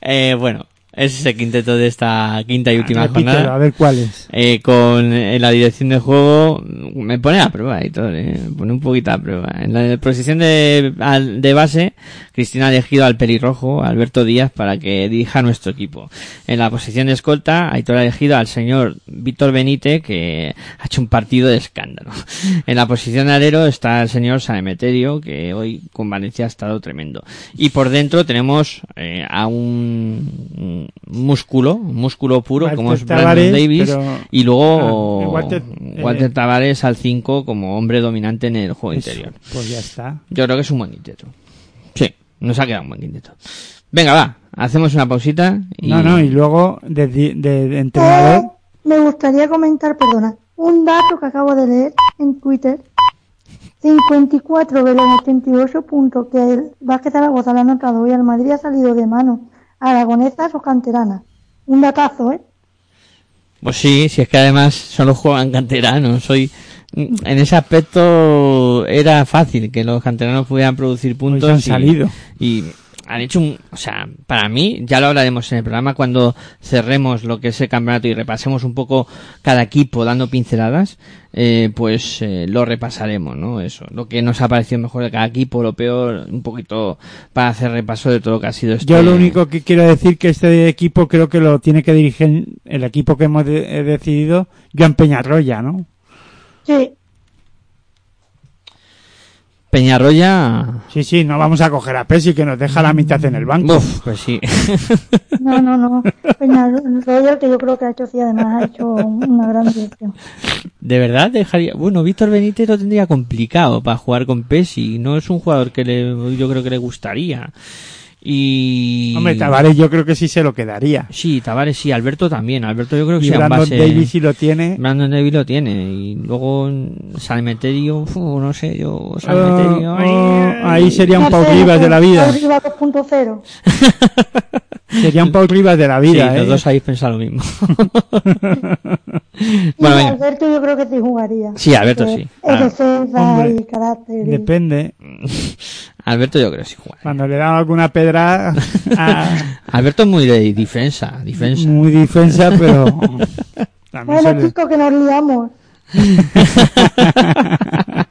Eh, bueno, es el quinteto de esta quinta y última Repítelo, jornada. a ver cuál es. Eh, con eh, la dirección de juego me pone a prueba y todo, eh, me pone un poquito a prueba. En la posición de, al- de base, Cristina ha elegido al pelirrojo, Alberto Díaz, para que dirija nuestro equipo. En la posición de escolta, Aitor ha elegido al señor Víctor Benítez, que ha hecho un partido de escándalo. En la posición de alero está el señor San Emeterio, que hoy con Valencia ha estado tremendo. Y por dentro tenemos eh, a un músculo, músculo puro, Walter como es Brandon Tavares, Davis, pero- y luego Ah, Walter, Walter, eh, Tavares al 5 como hombre dominante en el juego Eso, interior. Pues ya está. Yo creo que es un buen quinteto. Sí, nos ha quedado un buen quinteto. Venga, va, hacemos una pausita y... No, no, y luego de, de- de entrenador, Eh, me gustaría comentar, perdona, un dato que acabo de leer en Twitter. 54 Belén 88 puntos que el Vázquez Zaragoza le ha anotado hoy al Madrid ha salido de mano. Aragonesas o canteranas. Un datazo, ¿eh? Pues sí, si es que además solo juegan canteranos. Soy... En ese aspecto era fácil que los canteranos pudieran producir puntos. han y- salido. Y han hecho un... O sea, para mí, ya lo hablaremos en el programa cuando cerremos lo que es el campeonato y repasemos un poco cada equipo dando pinceladas, eh, pues eh, lo repasaremos, ¿no? Eso, lo que nos ha parecido mejor de cada equipo, lo peor, un poquito para hacer repaso de todo lo que ha sido este... yo lo único que quiero decir que este equipo creo que lo tiene que dirigir el equipo que hemos de- he decidido, Joan Peñarroya, ¿no? Sí. Peñarroya. Sí, sí, no vamos a coger a Pesi que nos deja la mitad en el banco. Uf, pues sí. No, no, no. Peñarroya, que yo creo que ha hecho, sí, además ha hecho una gran dirección. De verdad dejaría. Bueno, Víctor Benítez lo tendría complicado para jugar con Pesi. No es un jugador que le, yo creo que le gustaría. Y. Hombre, Tavares yo creo que sí se lo quedaría. Sí, Tavares sí, Alberto también. Alberto yo creo que Y sí, Brandon base- Davis sí lo tiene. Brandon Davis lo tiene. Y luego Salmeterio, uf, no sé, yo. Ah, Salmeterio. oh, ahí sería un No Pau sé, Rivas de la vida. Pau Rivas 2.0. Sería un Pau Rivas de la vida, sí, ¿eh? los dos habéis pensado lo mismo. Bueno. Alberto yo creo que sí jugaría. Sí, Alberto sí. Es Ah, defensa y carácter. y- Depende. Alberto yo creo que sí juega. Cuando le dan alguna pedra a- Alberto es muy de defensa, defensa. muy defensa, pero Bueno, le- chicos, que nos liamos.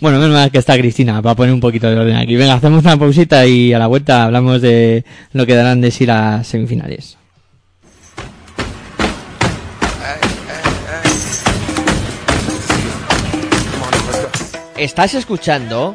Bueno, menos mal que está Cristina para poner un poquito de orden aquí. Venga, hacemos una pausita y a la vuelta hablamos de lo que darán de sí las semifinales. Estás escuchando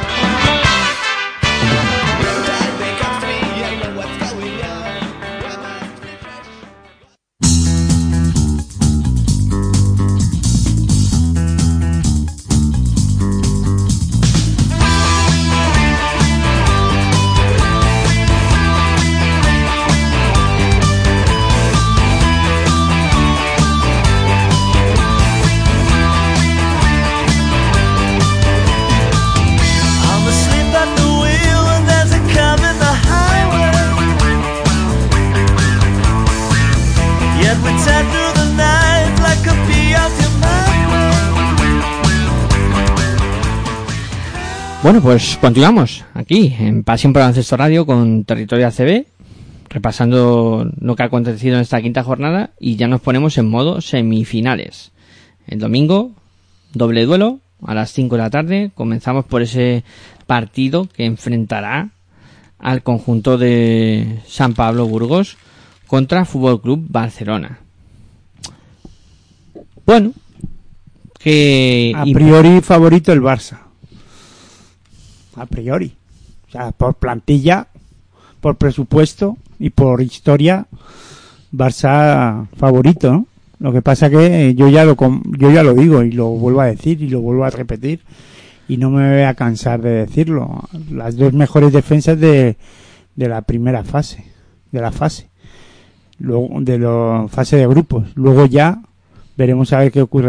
Bueno, pues continuamos aquí en Pasión por el Baloncesto Radio con Territorio ACB, repasando lo que ha acontecido en esta quinta jornada y ya nos ponemos en modo semifinales. El domingo, doble duelo a las 5 de la tarde. Comenzamos por ese partido que enfrentará al conjunto de San Pablo Burgos contra Fútbol Club Barcelona. Bueno, que a priori favorito el Barça. A priori. O sea, por plantilla, por presupuesto y por historia, Barça favorito. Lo que pasa que yo ya lo yo ya lo digo y lo vuelvo a decir y lo vuelvo a repetir y no me voy a cansar de decirlo. Las dos mejores defensas de, de la primera fase, de la fase, luego de la fase de grupos. Luego ya veremos a ver qué ocurre